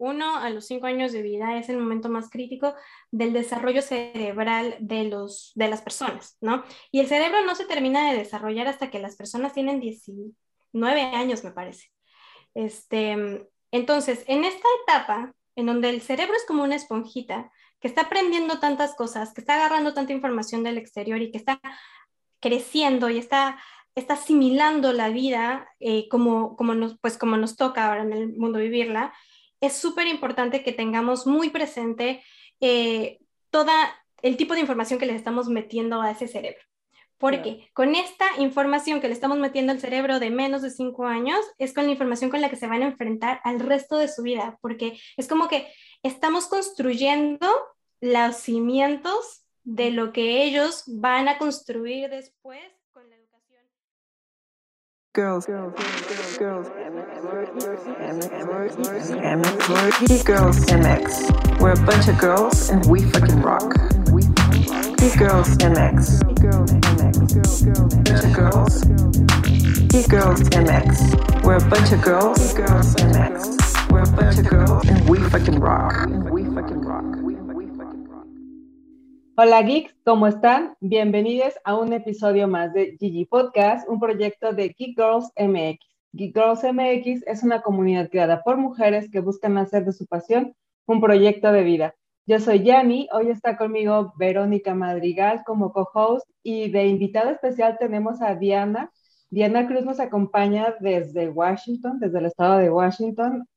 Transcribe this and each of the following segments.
1 a los 5 años de vida es el momento más crítico del desarrollo cerebral de, los, de las personas, ¿no? Y el cerebro no se termina de desarrollar hasta que las personas tienen 19 años, me parece. Este, entonces, en esta etapa, en donde el cerebro es como una esponjita, que está aprendiendo tantas cosas, que está agarrando tanta información del exterior y que está creciendo y está está asimilando la vida eh, como, como, nos, pues como nos toca ahora en el mundo vivirla, es súper importante que tengamos muy presente eh, todo el tipo de información que le estamos metiendo a ese cerebro. Porque con esta información que le estamos metiendo al cerebro de menos de cinco años, es con la información con la que se van a enfrentar al resto de su vida, porque es como que estamos construyendo los cimientos de lo que ellos van a construir después Girls, girls, girls, girls, Girls MX. We're a bunch of girls and we fucking rock. Geek Girls MX. Bunch of girls. Geek Girls MX. We're a bunch of girls. Girls MX. We're a bunch of girls and we. We fucking rock. Hola geeks, ¿cómo están? Bienvenidos a un episodio más de Gigi Podcast, un proyecto de Geek Girls MX. Geek Girls MX es una comunidad creada por mujeres que buscan hacer de su pasión un proyecto de vida. Yo soy Yanni, hoy está conmigo Verónica Madrigal como co-host y de invitada especial tenemos a Diana. Diana Cruz nos acompaña desde Washington, desde el estado de Washington.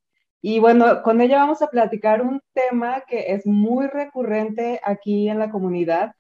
Y bueno, con ella vamos a platicar un tema que es muy recurrente aquí en la comunidad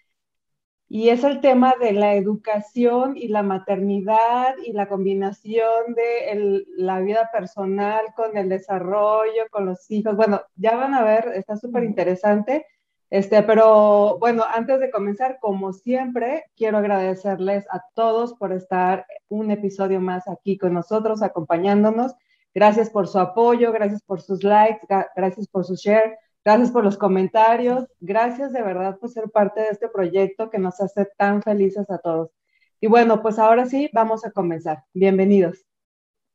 y es el tema de la educación y la maternidad y la combinación de la vida personal con el desarrollo, con los hijos. Bueno, ya van a ver, está súper interesante. Este, pero bueno, antes de comenzar, como siempre, quiero agradecerles a todos por estar un episodio más aquí con nosotros, acompañándonos. Gracias por su apoyo, gracias por sus likes, gracias por su share, gracias por los comentarios, gracias de verdad por ser parte de este proyecto que nos hace tan felices a todos. Y bueno, pues ahora sí, vamos a comenzar. Bienvenidos.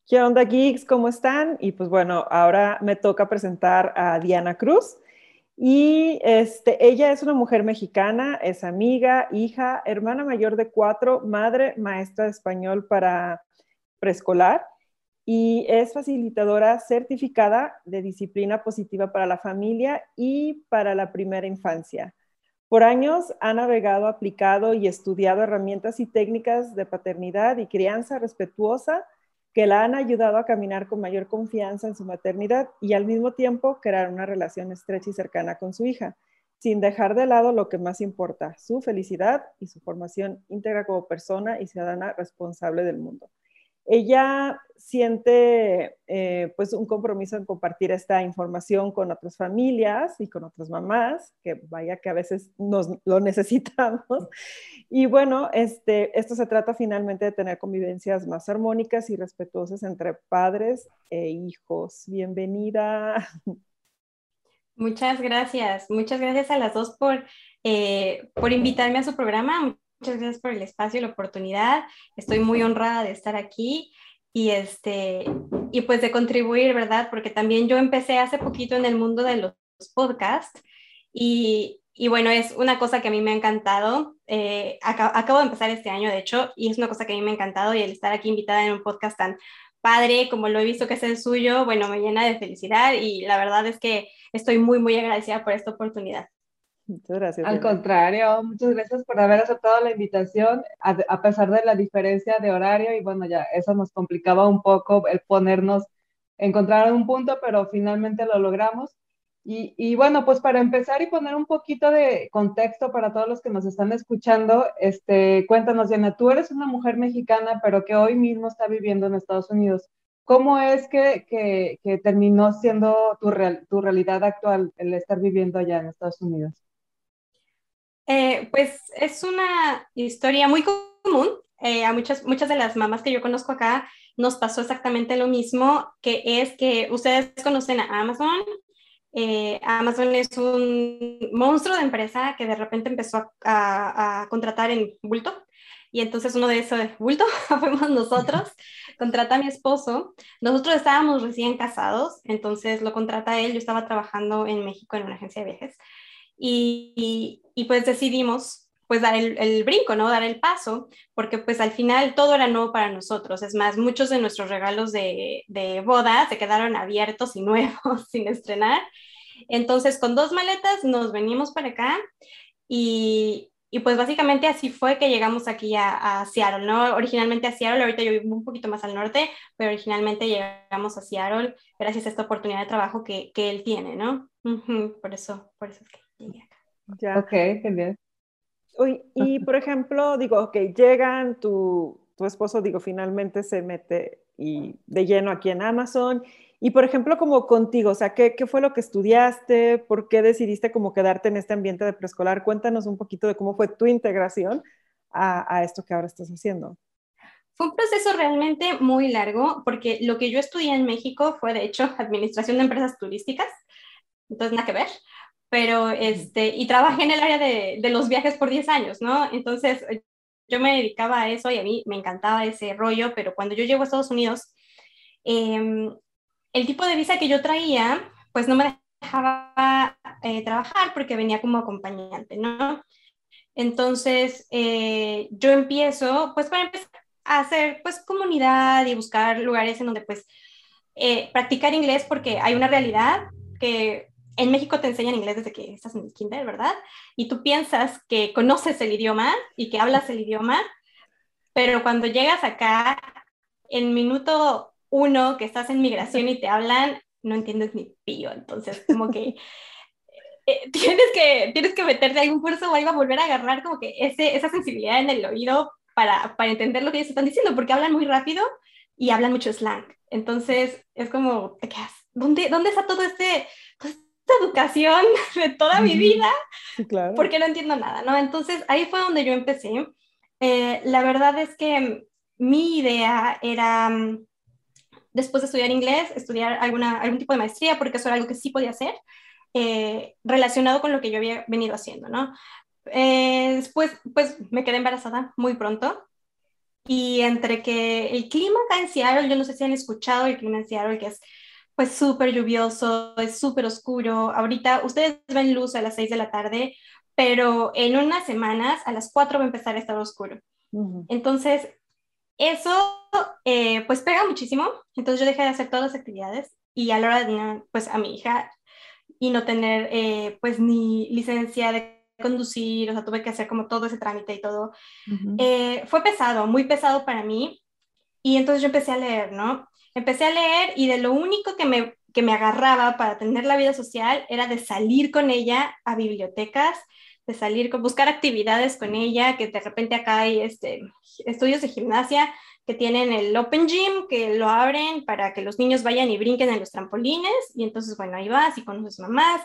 ¿Qué onda, geeks? ¿Cómo están? Y pues bueno, ahora me toca presentar a Diana Cruz. Y este, ella es una mujer mexicana, es amiga, hija, hermana mayor de cuatro, madre, maestra de español para preescolar y es facilitadora certificada de disciplina positiva para la familia y para la primera infancia. Por años ha navegado, aplicado y estudiado herramientas y técnicas de paternidad y crianza respetuosa que la han ayudado a caminar con mayor confianza en su maternidad y al mismo tiempo crear una relación estrecha y cercana con su hija, sin dejar de lado lo que más importa, su felicidad y su formación íntegra como persona y ciudadana responsable del mundo ella siente eh, pues un compromiso en compartir esta información con otras familias y con otras mamás, que vaya que a veces nos lo necesitamos. Y bueno, este, esto se trata finalmente de tener convivencias más armónicas y respetuosas entre padres e hijos. Bienvenida. Muchas gracias, muchas gracias a las dos por, eh, por invitarme a su programa. Muchas gracias por el espacio y la oportunidad. Estoy muy honrada de estar aquí y, este, y pues de contribuir, ¿verdad? Porque también yo empecé hace poquito en el mundo de los podcasts y, y bueno, es una cosa que a mí me ha encantado. Eh, acabo de empezar este año, de hecho, y es una cosa que a mí me ha encantado y el estar aquí invitada en un podcast tan padre como lo he visto que es el suyo, bueno, me llena de felicidad y la verdad es que estoy muy, muy agradecida por esta oportunidad. Muchas gracias. Al contrario, muchas gracias por haber aceptado la invitación, a, pesar de la diferencia de horario y bueno, ya eso nos complicaba un poco el ponernos, encontrar un punto, pero finalmente lo logramos. Y, y, bueno, pues para empezar y poner un poquito de contexto para todos los que nos están escuchando, este, cuéntanos, Diana, tú eres una mujer mexicana, pero que hoy mismo está viviendo en Estados Unidos. ¿Cómo es que, que, que terminó siendo tu, real, tu realidad actual el estar viviendo allá en Estados Unidos? Eh, pues es una historia muy común. Eh, a muchas, muchas de las mamás que yo conozco acá nos pasó exactamente lo mismo, que es que ustedes conocen a Amazon. Eh, Amazon es un monstruo de empresa que de repente empezó a, contratar en bulto y entonces uno de esos bulto fuimos nosotros. contrata a mi esposo. Nosotros estábamos recién casados, entonces lo contrata él. Yo estaba trabajando en México en una agencia de viajes y, y, pues decidimos pues dar el, brinco, ¿no? Dar el paso, porque pues al final todo era nuevo para nosotros. Es más, muchos de nuestros regalos de, de boda se quedaron abiertos y nuevos, sin estrenar. Entonces, con dos maletas nos venimos para acá y, y pues básicamente así fue que llegamos aquí a, Seattle, ¿no? Originalmente a Seattle, ahorita yo vivo un poquito más al norte, pero originalmente llegamos a Seattle gracias a esta oportunidad de trabajo que, que él tiene, ¿no? Por eso, por eso es que llegué acá. Ya. Ok, genial. Uy, y por ejemplo, digo, ok, llegan, tu, tu esposo, digo, finalmente se mete y de lleno aquí en Amazon y por ejemplo, como contigo, o sea, ¿qué, ¿qué, fue lo que estudiaste? ¿Por qué decidiste como quedarte en este ambiente de preescolar? Cuéntanos un poquito de cómo fue tu integración a, a, esto que ahora estás haciendo. Fue un proceso realmente muy largo, porque lo que yo estudié en México fue, de hecho, administración de empresas turísticas, entonces nada que ver, pero este, y trabajé en el área de, de los viajes por 10 años, ¿no? Entonces, yo me dedicaba a eso y a mí me encantaba ese rollo, pero cuando yo llego a Estados Unidos, eh, el tipo de visa que yo traía, pues no me dejaba eh, trabajar porque venía como acompañante, ¿no? Entonces, eh, yo empiezo, pues para empezar a hacer, pues, comunidad y buscar lugares en donde, pues, eh, practicar inglés porque hay una realidad que en México te enseñan inglés desde que estás en el kinder, ¿verdad? Y tú piensas que conoces el idioma y que hablas el idioma, pero cuando llegas acá, en minuto uno, que estás en migración y te hablan, no entiendes ni pío, entonces como que eh, tienes que tienes que meterte algún curso o algo a volver a agarrar como que ese, esa sensibilidad en el oído para, para entender lo que ellos están diciendo, porque hablan muy rápido y hablan mucho slang. Entonces es como, ¿dónde, dónde está todo este, esta educación de toda mi vida? Sí, claro. Porque no entiendo nada, ¿no? Entonces ahí fue donde yo empecé. Eh, la verdad es que mi idea era después de estudiar inglés, estudiar alguna, algún tipo de maestría, porque eso era algo que sí podía hacer, eh, relacionado con lo que yo había venido haciendo, ¿no? Eh, después, pues me quedé embarazada muy pronto. Y entre que el clima acá en Seattle, yo no sé si han escuchado el clima en Seattle, que es pues súper lluvioso, es súper oscuro. Ahorita ustedes ven luz a las 6 de la tarde, pero en unas semanas a las 4 va a empezar a estar oscuro. Uh -huh. Entonces, eso eh, pues pega muchísimo, entonces yo dejé de hacer todas las actividades y a la hora de tener pues a mi hija y no tener eh, pues ni licencia de conducir, o sea, tuve que hacer como todo ese trámite y todo, uh -huh. eh, fue pesado, muy pesado para mí y entonces yo empecé a leer, ¿no? Empecé a leer y de lo único que me, que me agarraba para tener la vida social era de salir con ella a bibliotecas, de salir, con buscar actividades con ella, que de repente acá hay este, estudios de gimnasia que tienen el Open Gym, que lo abren para que los niños vayan y brinquen en los trampolines, y entonces, bueno, ahí vas y conoces mamás,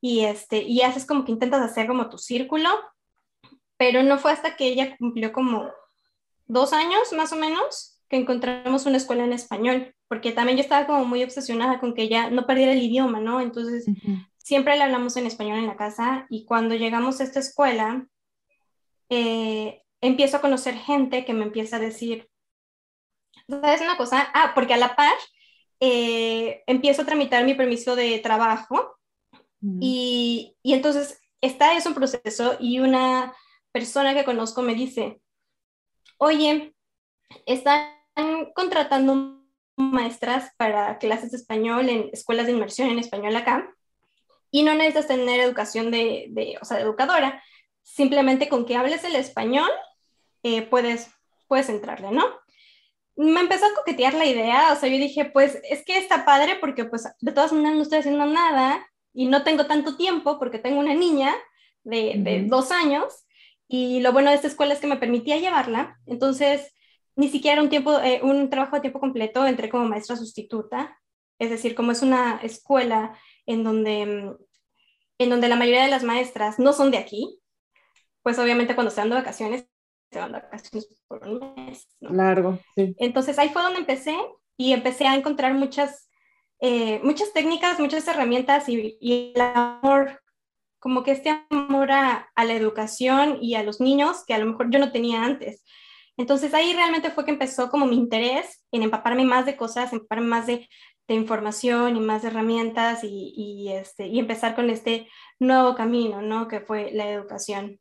y, este, y haces como que intentas hacer como tu círculo, pero no fue hasta que ella cumplió como dos años más o menos que encontramos una escuela en español, porque también yo estaba como muy obsesionada con que ella no perdiera el idioma, ¿no? Entonces, uh -huh siempre le hablamos en español en la casa y cuando llegamos a esta escuela, eh, empiezo a conocer gente que me empieza a decir, ¿sabes una cosa? Ah, porque a la par eh, empiezo a tramitar mi permiso de trabajo mm. y, y entonces está eso en proceso y una persona que conozco me dice, oye, están contratando maestras para clases de español en escuelas de inmersión en español acá y no necesitas tener educación de, de, o sea, de educadora, simplemente con que hables el español eh, puedes, puedes entrarle, ¿no? Me empezó a coquetear la idea, o sea, yo dije, pues es que está padre porque pues de todas maneras no estoy haciendo nada y no tengo tanto tiempo porque tengo una niña de, de dos años y lo bueno de esta escuela es que me permitía llevarla, entonces ni siquiera un tiempo, eh, un trabajo de tiempo completo, entré como maestra sustituta, es decir, como es una escuela en donde, en donde la mayoría de las maestras no son de aquí, pues obviamente cuando se van de vacaciones, se van de vacaciones por un mes. ¿no? Largo, sí. Entonces ahí fue donde empecé y empecé a encontrar muchas, eh, muchas técnicas, muchas herramientas y, y, el amor, como que este amor a, a, la educación y a los niños que a lo mejor yo no tenía antes. Entonces ahí realmente fue que empezó como mi interés en empaparme más de cosas, empaparme más de, de información y más herramientas y, y, este, y empezar con este nuevo camino, ¿no? Que fue la educación.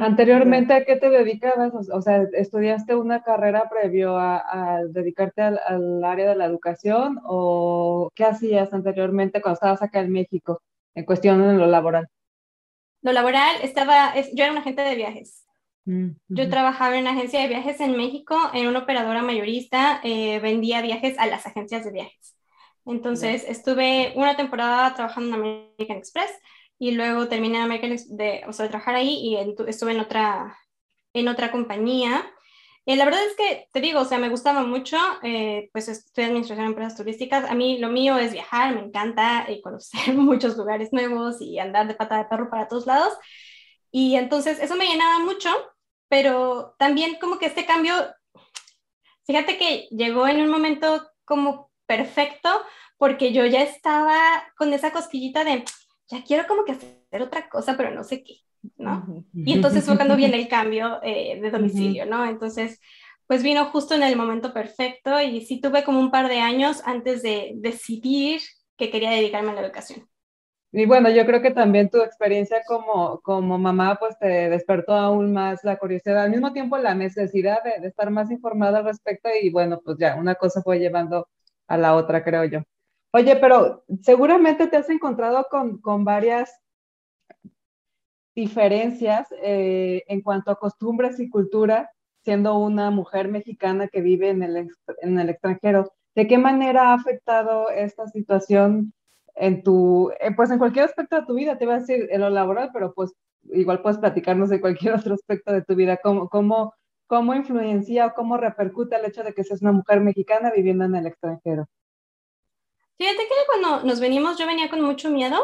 Anteriormente, ¿a qué te dedicabas? O sea, ¿estudiaste una carrera previo a, dedicarte al, al, área de la educación o qué hacías anteriormente cuando estabas acá en México en cuestión de lo laboral? Lo laboral, estaba, yo era una agente de viajes. Yo trabajaba en una agencia de viajes en México, en una operadora mayorista, eh, vendía viajes a las agencias de viajes. Entonces, estuve una temporada trabajando en American Express y luego terminé en American de, o sea, de trabajar ahí y estuve en otra, en otra compañía. Eh, la verdad es que, te digo, o sea, me gustaba mucho, eh, pues estoy en administración de empresas turísticas. A mí lo mío es viajar, me encanta eh, conocer muchos lugares nuevos y andar de pata de perro para todos lados. Y entonces eso me llenaba mucho, pero también como que este cambio, fíjate que llegó en un momento como perfecto, porque yo ya estaba con esa cosquillita de, ya quiero como que hacer otra cosa, pero no sé qué, ¿no? Y entonces fue cuando viene el cambio eh, de domicilio, ¿no? Entonces, pues vino justo en el momento perfecto y sí tuve como un par de años antes de decidir que quería dedicarme a la educación. Y bueno, yo creo que también tu experiencia como, como mamá pues te despertó aún más la curiosidad, al mismo tiempo la necesidad de, estar más informada al respecto y bueno, pues ya una cosa fue llevando a la otra, creo yo. Oye, pero seguramente te has encontrado con, con varias diferencias eh, en cuanto a costumbres y cultura, siendo una mujer mexicana que vive en el, en el extranjero. ¿De qué manera ha afectado esta situación en tu, eh, pues en cualquier aspecto de tu vida? Te iba a decir en lo laboral, pero pues igual puedes platicarnos de cualquier otro aspecto de tu vida. ¿Cómo, cómo, cómo influencia o cómo repercute el hecho de que seas una mujer mexicana viviendo en el extranjero? Fíjate que cuando nos venimos yo venía con mucho miedo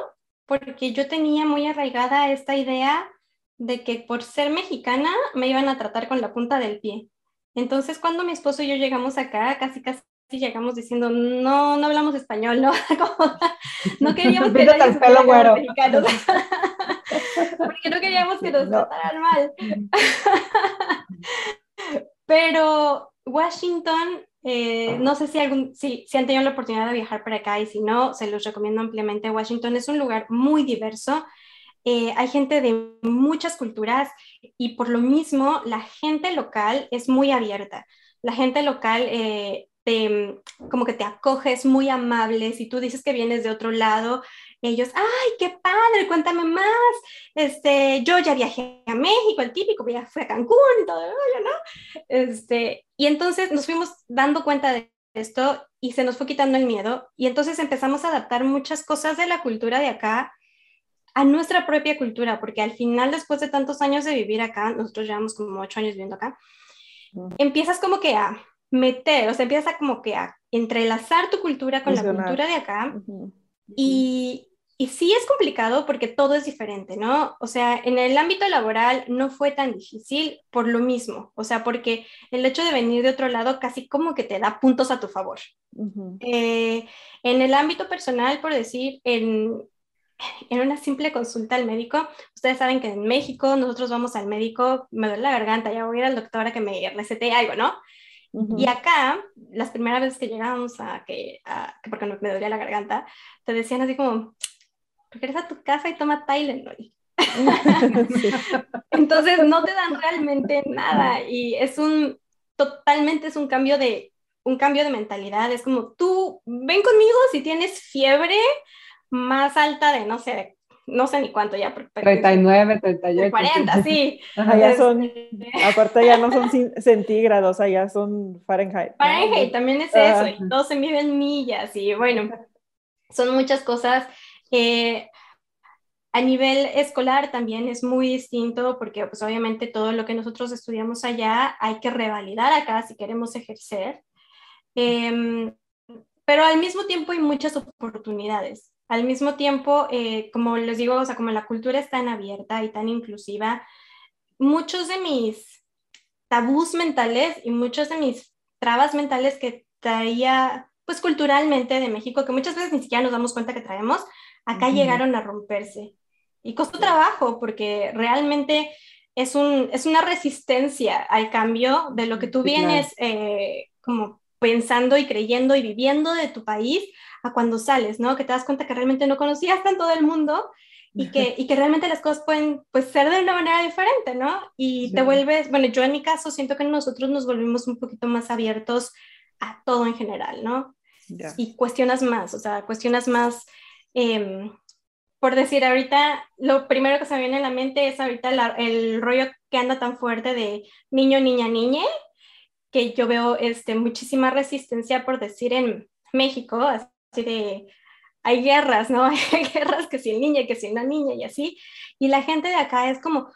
porque yo tenía muy arraigada esta idea de que por ser mexicana me iban a tratar con la punta del pie. Entonces cuando mi esposo y yo llegamos acá, casi casi llegamos diciendo, no, no hablamos español, ¿no? no queríamos que nos pelo mexicanos. porque no queríamos que nos trataran mal. Pero Washington eh, no sé si, algún, si, si han tenido la oportunidad de viajar para acá y si no, se los recomiendo ampliamente. Washington es un lugar muy diverso. Eh, hay gente de muchas culturas y por lo mismo la gente local es muy abierta. La gente local eh, te, como que te acoge, es muy amable. Si tú dices que vienes de otro lado, ellos, ay, qué padre, cuéntame más. Este, yo ya viajé a México, el típico, ya fui a Cancún y todo, ¿no? Este, y entonces nos fuimos dando cuenta de esto y se nos fue quitando el miedo y entonces empezamos a adaptar muchas cosas de la cultura de acá a nuestra propia cultura, porque al final, después de tantos años de vivir acá, nosotros llevamos como ocho años viviendo acá, empiezas como que a meter, o sea, empiezas como que a entrelazar tu cultura con la cultura de acá y, y sí es complicado porque todo es diferente, ¿no? O sea, en el ámbito laboral no fue tan difícil por lo mismo, o sea, porque el hecho de venir de otro lado casi como que te da puntos a tu favor. Eh, en el ámbito personal, por decir, en, en una simple consulta al médico, ustedes saben que en México nosotros vamos al médico, me duele la garganta, ya voy a ir al doctor a que me recete algo, ¿no? Y acá, las primeras veces que llegábamos a que, porque me dolía la garganta, te decían así como, regresa a tu casa y toma Tylenol. Entonces no te dan realmente nada y es un, totalmente es un cambio de, un cambio de mentalidad. Es como, tú ven conmigo si tienes fiebre más alta de, no sé, no sé ni cuánto ya. 39, 38. 40, sí. Ajá, son, este, aparte ya no son centígrados, allá son Fahrenheit. Fahrenheit también es eso, y todos se miden millas y bueno, son muchas cosas. Eh, a nivel escolar también es muy distinto porque pues obviamente todo lo que nosotros estudiamos allá hay que revalidar acá si queremos ejercer. Em, pero al mismo tiempo hay muchas oportunidades. Al mismo tiempo, eh, como les digo, o sea, como la cultura es tan abierta y tan inclusiva, muchos de mis tabús mentales y muchos de mis trabas mentales que traía, pues culturalmente de México, que muchas veces ni siquiera nos damos cuenta que traemos, acá llegaron a romperse. Y costó trabajo porque realmente es, un, es una resistencia al cambio de lo que tú vienes eh, como pensando y creyendo y viviendo de tu país a cuando sales, ¿no? Que te das cuenta que realmente no conocías tanto del mundo y que, y que realmente las cosas pueden pues, ser de una manera diferente, ¿no? Y te vuelves, bueno, yo en mi caso siento que nosotros nos volvimos un poquito más abiertos a todo en general, ¿no? Y cuestionas más, o sea, cuestionas más, em, por decir ahorita, lo primero que se me viene a la mente es ahorita el rollo que anda tan fuerte de niño, niña, niñe, que yo veo este, muchísima resistencia por decir en México, así de, hay guerras, ¿no? Hay guerras que si el niño, que si una niña y así, y la gente de acá es como,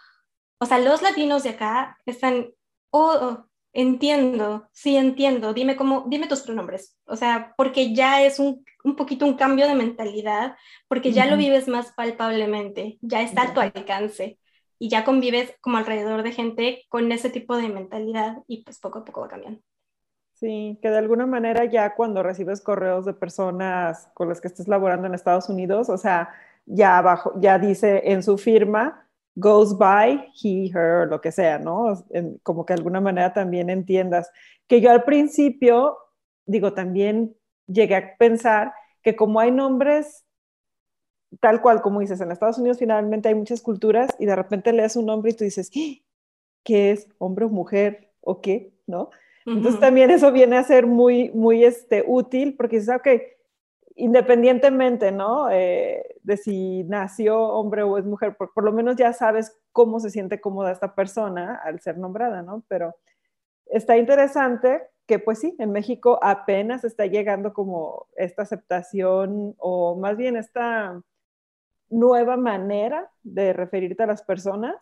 o sea, los latinos de acá están, oh, oh entiendo, sí entiendo, dime cómo, dime tus pronombres, o sea, porque ya es un, un poquito un cambio de mentalidad, porque ya lo vives más palpablemente, ya está a tu alcance y ya convives como alrededor de gente con ese tipo de mentalidad y pues poco a poco va cambiando. Sí, que de alguna manera ya cuando recibes correos de personas con las que estés laborando en Estados Unidos, o sea, ya abajo, ya dice en su firma, goes by, he, her, lo que sea, ¿no? como que de alguna manera también entiendas. Que yo al principio, digo, también llegué a pensar que como hay nombres tal cual como dices, en Estados Unidos finalmente hay muchas culturas y de repente lees un nombre y tú dices. ¿qué es? ¿Hombre o mujer? ¿O qué? ¿No? Entonces también eso viene a ser muy, muy este, útil porque dices, ok, independientemente, ¿no? Eh, de si nació hombre o es mujer, por, por, lo menos ya sabes cómo se siente cómoda esta persona al ser nombrada, ¿no? Pero está interesante que pues sí, en México apenas está llegando como esta aceptación o más bien esta nueva manera de referirte a las personas.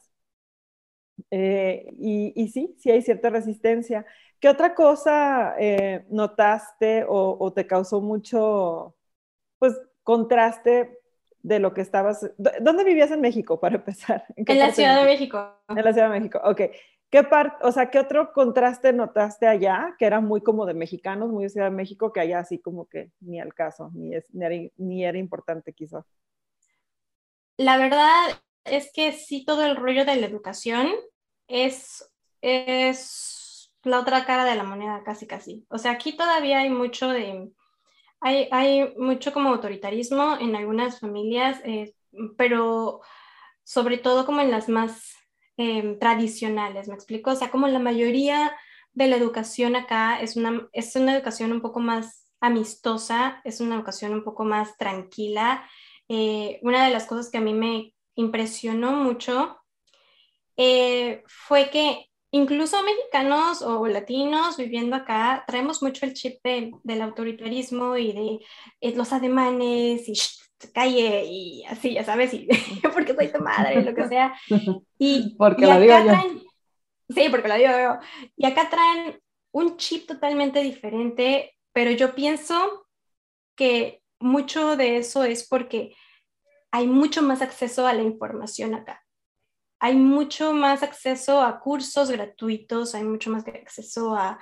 Eh, y, sí, sí hay cierta resistencia. ¿Qué otra cosa eh, notaste o, te causó mucho, pues, contraste de lo que estabas... ¿Dónde vivías en México, para empezar? ¿En, la Ciudad de México? En la Ciudad de México, ok. ¿Qué parte, o sea, qué otro contraste notaste allá, que era muy como de mexicanos, muy de Ciudad de México, que allá así como que ni al caso, ni, es, ni, era, ni era importante quizás? la verdad es que sí, todo el rollo de la educación es, es la otra cara de la moneda, casi, casi. O sea, aquí todavía hay mucho de, hay, hay mucho como autoritarismo en algunas familias, eh, pero sobre todo como en las más em, tradicionales, ¿me explico? O sea, como la mayoría de la educación acá es una, es una educación un poco más amistosa, es una educación un poco más tranquila eh, una de las cosas que a mí me impresionó mucho eh, fue que incluso mexicanos o latinos viviendo acá traemos mucho el chip del autoritarismo y de eh, los ademanes y calle y así, ya sabes, y porque soy tu madre, lo que sea. Y, porque la digo yo. sí, porque la digo yo. Y acá traen un chip totalmente diferente, pero yo pienso que mucho de eso es porque hay mucho más acceso a la información acá. Hay mucho más acceso a cursos gratuitos, hay mucho más acceso a,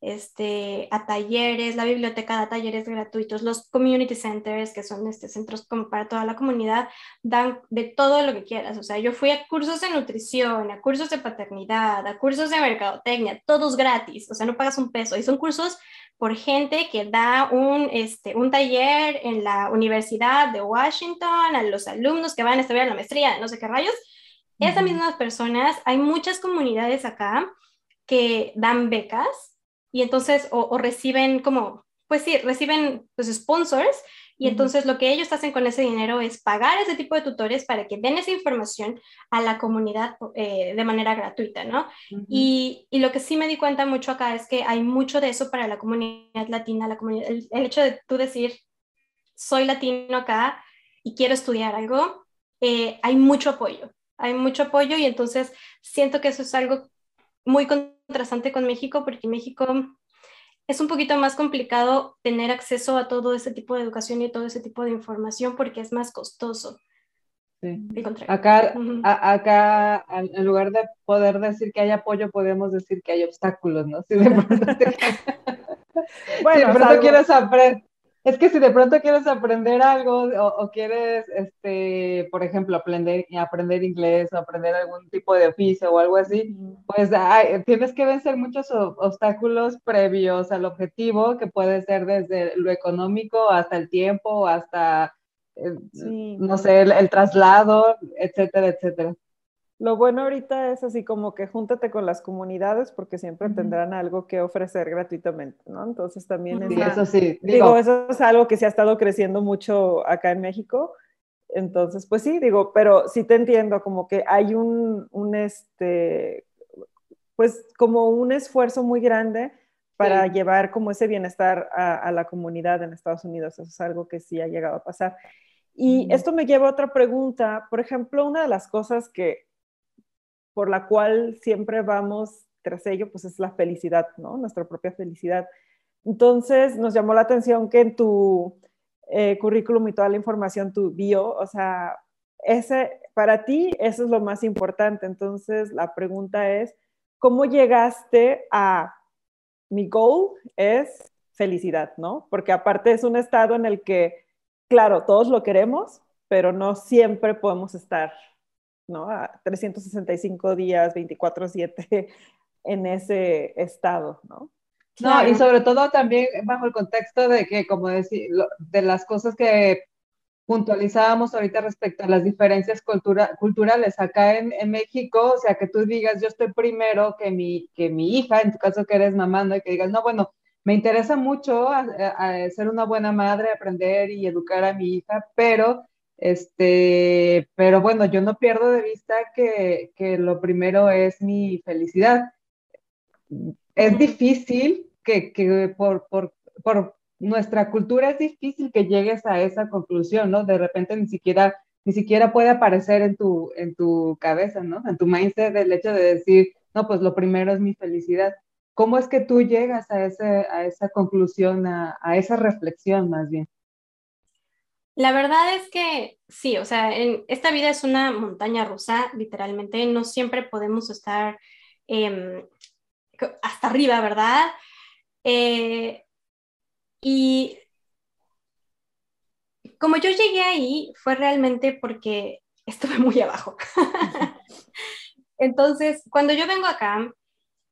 este, a talleres, la biblioteca da talleres gratuitos, los community centers, que son este, centros como para toda la comunidad, dan de todo lo que quieras. O sea, yo fui a cursos de nutrición, a cursos de paternidad, a cursos de mercadotecnia, todos gratis, o sea, no pagas un peso. Y son cursos por gente que da un, este, un taller en la Universidad de Washington a los alumnos que van a estudiar la maestría, no sé qué rayos. Esas mismas personas, hay muchas comunidades acá que dan becas y entonces o, reciben como, pues sí, reciben pues sponsors y entonces lo que ellos hacen con ese dinero es pagar ese tipo de tutores para que den esa información a la comunidad eh, de manera gratuita, ¿no? y, y, lo que sí me di cuenta mucho acá es que hay mucho de eso para la comunidad latina, la comunidad, el, hecho de tú decir, soy latino acá y quiero estudiar algo, eh, hay mucho apoyo, hay mucho apoyo y entonces siento que eso es algo muy contrastante con México porque México es un poquito más complicado tener acceso a todo ese tipo de educación y todo ese tipo de información porque es más costoso. Sí. Acá, acá, en lugar de poder decir que hay apoyo, podemos decir que hay obstáculos, ¿no? Sí, de bueno, pero no quieres aprender. Es que si de pronto quieres aprender algo o, quieres, este, por ejemplo, aprender, aprender inglés o aprender algún tipo de oficio o algo así, pues tienes que vencer muchos obstáculos previos al objetivo, que puede ser desde lo económico hasta el tiempo, hasta, eh, no sé, el traslado, etcétera, etcétera. Lo bueno ahorita es así como que júntate con las comunidades porque siempre tendrán algo que ofrecer gratuitamente, ¿no? Entonces también es... eso sí. Digo, eso es algo que se ha estado creciendo mucho acá en México. Entonces, pues sí, digo, pero sí te entiendo, como que hay un, un este, pues como un esfuerzo muy grande para llevar como ese bienestar a, la comunidad en Estados Unidos. Eso es algo que sí ha llegado a pasar. Y esto me lleva a otra pregunta. Por ejemplo, una de las cosas que por la cual siempre vamos tras ello, pues es la felicidad, ¿no? Nuestra propia felicidad. Entonces, nos llamó la atención que en tu eh, currículum y toda la información, tu bio, o sea, ese, para ti eso es lo más importante. Entonces, la pregunta es, ¿cómo llegaste a mi goal es felicidad, ¿no? Porque aparte es un estado en el que, claro, todos lo queremos, pero no siempre podemos estar ¿no? A 365 días, 24/7 en ese estado, ¿no? No, y sobre todo también bajo el contexto de que, como decir, de las cosas que puntualizábamos ahorita respecto a las diferencias culturales acá en, México, o sea, que tú digas, yo estoy primero que mi, que mi hija, en tu caso que eres mamá, ¿no? y que digas, no, bueno, me interesa mucho ser una buena madre, aprender y educar a mi hija, pero este, pero bueno, yo no pierdo de vista que, lo primero es mi felicidad. Es difícil que, por, nuestra cultura es difícil que llegues a esa conclusión, ¿no? De repente ni siquiera, ni siquiera puede aparecer en tu, en tu cabeza, ¿no? En tu mindset el hecho de decir, no, pues lo primero es mi felicidad. ¿Cómo es que tú llegas a, ese, a esa conclusión, a esa reflexión más bien? La verdad es que sí, o sea, en, esta vida es una montaña rusa, literalmente, no siempre podemos estar em, hasta arriba, ¿verdad? Eh, y como yo llegué ahí, fue realmente porque estuve muy abajo. Entonces, cuando yo vengo acá,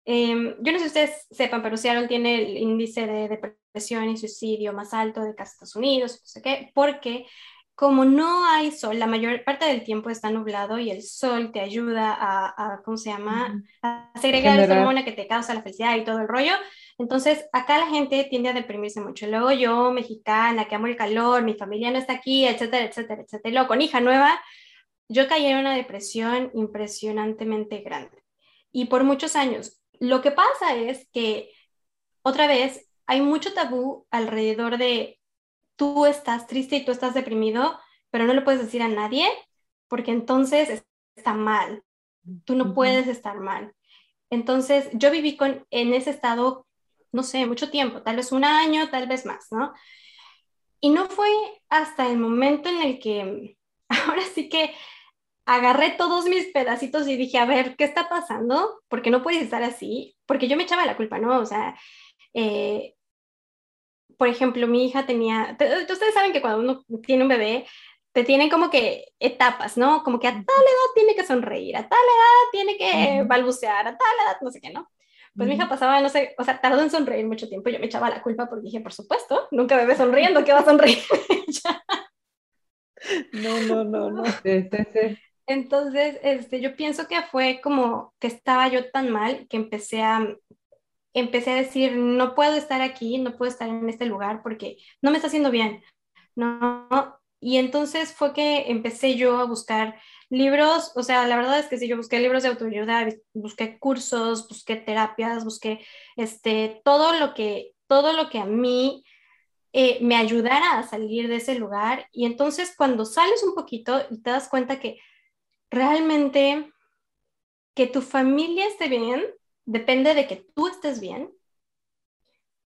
em, yo no sé si ustedes sepan, pero Seattle tiene el índice de depresión y suicidio más alto de Estados Unidos, no sé qué, porque como no hay sol, la mayor parte del tiempo está nublado y el sol te ayuda a, ¿cómo se llama? A segregar esa hormona que te causa la felicidad y todo el rollo. Entonces, acá la gente tiende a deprimirse mucho. Luego yo, mexicana, que amo el calor, mi familia no está aquí, etcétera, etcétera, etcétera. luego con hija nueva, yo caí en una depresión impresionantemente grande. Y por muchos años. Lo que pasa es que, otra vez, hay mucho tabú alrededor de tú estás triste y tú estás deprimido, pero no lo puedes decir a nadie porque entonces está mal. Tú no puedes estar mal. Entonces, yo viví con, en ese estado, no sé, mucho tiempo, tal vez un año, tal vez más, ¿no? Y no fue hasta el momento en el que, ahora sí que agarré todos mis pedacitos y dije, a ver, ¿qué está pasando? Porque no puedes estar así, porque yo me echaba la culpa, ¿no? O sea, eh, por ejemplo, mi hija tenía, ustedes saben que cuando uno tiene un bebé, te tienen como que etapas, ¿no? Como que a tal edad tiene que sonreír, a tal edad tiene que balbucear, a tal edad no sé qué, ¿no? Pues mi hija pasaba, no sé, o sea, tardó en sonreír mucho tiempo. Yo me echaba la culpa porque dije, por supuesto, nunca bebé sonriendo, ¿qué va a sonreír No, no, no, no. Entonces, este, yo pienso que fue como que estaba yo tan mal que empecé a empecé a decir, no puedo estar aquí, no puedo estar en este lugar porque no me está haciendo bien, ¿no? Y entonces fue que empecé yo a buscar libros, o sea, la verdad es que sí, yo busqué libros de autoayuda, busqué cursos, busqué terapias, busqué este, todo lo que, todo lo que a mí eh, me ayudara a salir de ese lugar. Y entonces cuando sales un poquito y te das cuenta que realmente que tu familia esté bien depende de que tú estés bien.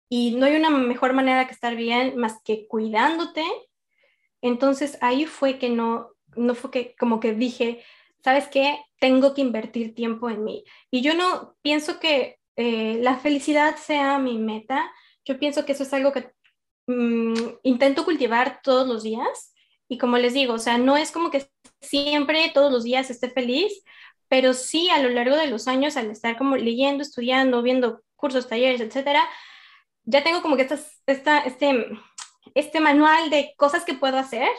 Y no hay una mejor manera que estar bien más que cuidándote. Entonces ahí fue que no, no fue que como que dije, ¿sabes qué? Tengo que invertir tiempo en mí. Y yo no pienso que eh, la felicidad sea mi meta. Yo pienso que eso es algo que mm, intento cultivar todos los días y como les digo, o sea, no es como que siempre, todos los días esté feliz, pero sí a lo largo de los años, al estar como leyendo, estudiando, viendo cursos, talleres, etcétera, ya tengo como que esta, esta, este, este manual de cosas que puedo hacer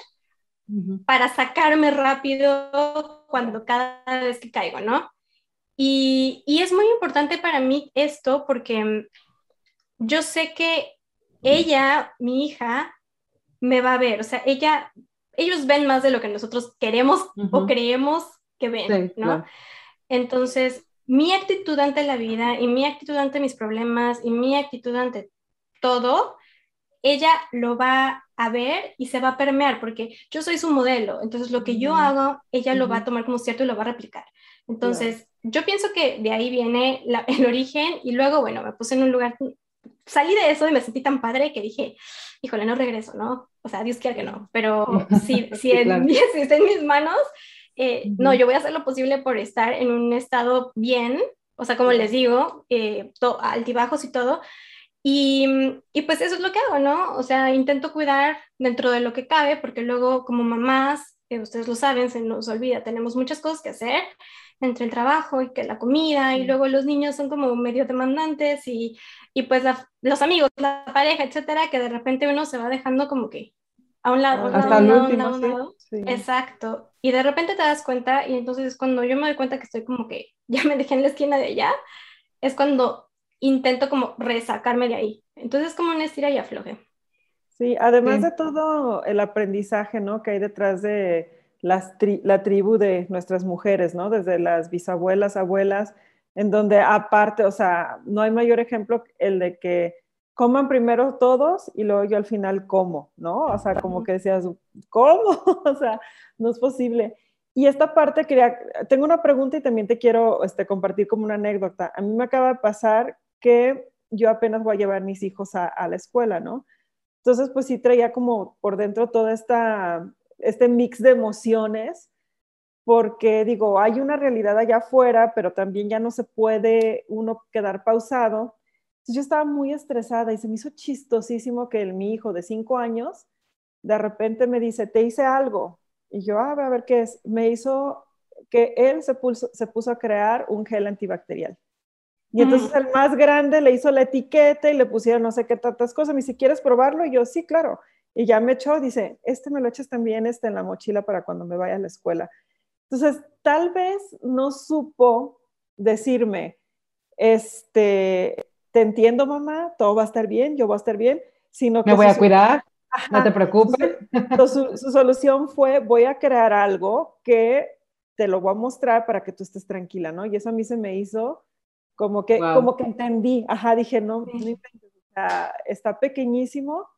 para sacarme rápido cuando cada vez que caigo, ¿no? Y, y, es muy importante para mí esto porque yo sé que ella, mi hija, me va a ver, o sea, ella, ellos ven más de lo que nosotros queremos o creemos que ven, ¿no? Entonces, mi actitud ante la vida y mi actitud ante mis problemas y mi actitud ante todo, ella lo va a ver y se va a permear porque yo soy su modelo, entonces lo que yo hago, ella lo va a tomar como cierto y lo va a replicar. Entonces, yo pienso que de ahí viene el origen y luego, bueno, me puse en un lugar, salí de eso y me sentí tan padre que dije, híjole, no regreso, ¿no? O sea, Dios quiera que no, pero si, si, en, si está en mis manos, eh, no, yo voy a hacer lo posible por estar en un estado bien, o sea, como les digo, eh, altibajos y todo. Y, y, pues eso es lo que hago, ¿no? O sea, intento cuidar dentro de lo que cabe, porque luego como mamás, eh, ustedes lo saben, se nos olvida, tenemos muchas cosas que hacer entre el trabajo y que la comida, y luego los niños son como medio demandantes y, y pues los amigos, la pareja, etcétera, que de repente uno se va dejando como que a un lado, hasta el último, Exacto. Y de repente te das cuenta y entonces cuando yo me doy cuenta que estoy como que ya me dejé en la esquina de allá, es cuando intento como resacarme de ahí. Entonces es como una estira y afloje. Sí, además de todo el aprendizaje, ¿no? Que hay detrás de las la tribu de nuestras mujeres, ¿no? Desde las bisabuelas, abuelas, en donde aparte, o sea, no hay mayor ejemplo el de que coman primero todos y luego yo al final como, ¿no? O sea, como que decías, ¿cómo? o sea, no es posible. Y esta parte quería, tengo una pregunta y también te quiero este, compartir como una anécdota. A mí me acaba de pasar que yo apenas voy a llevar mis hijos a, a la escuela, ¿no? Entonces, pues sí traía como por dentro toda esta, este mix de emociones, porque digo, hay una realidad allá afuera, pero también ya no se puede uno quedar pausado yo estaba muy estresada y se me hizo chistosísimo que el, mi hijo de cinco años de repente me dice, te hice algo. Y yo, ah, a ver qué es. Me hizo que él se, se puso a crear un gel antibacterial. Y entonces el más grande le hizo la etiqueta y le pusieron no sé qué tantas cosas. Me dice, ¿quieres probarlo? Y yo, sí, claro. Y ya me echó, dice, este me lo echas también este en la mochila para cuando me vaya a la escuela. Entonces, tal vez no supo decirme, este, te entiendo mamá, todo va a estar bien, yo voy a estar bien, sino que... Me voy a cuidar, no te preocupes. Su, su, solución fue, voy a crear algo que te lo voy a mostrar para que tú estés tranquila, ¿no? Y eso a mí se me hizo como que, como que entendí, ajá, dije, no, está pequeñísimo,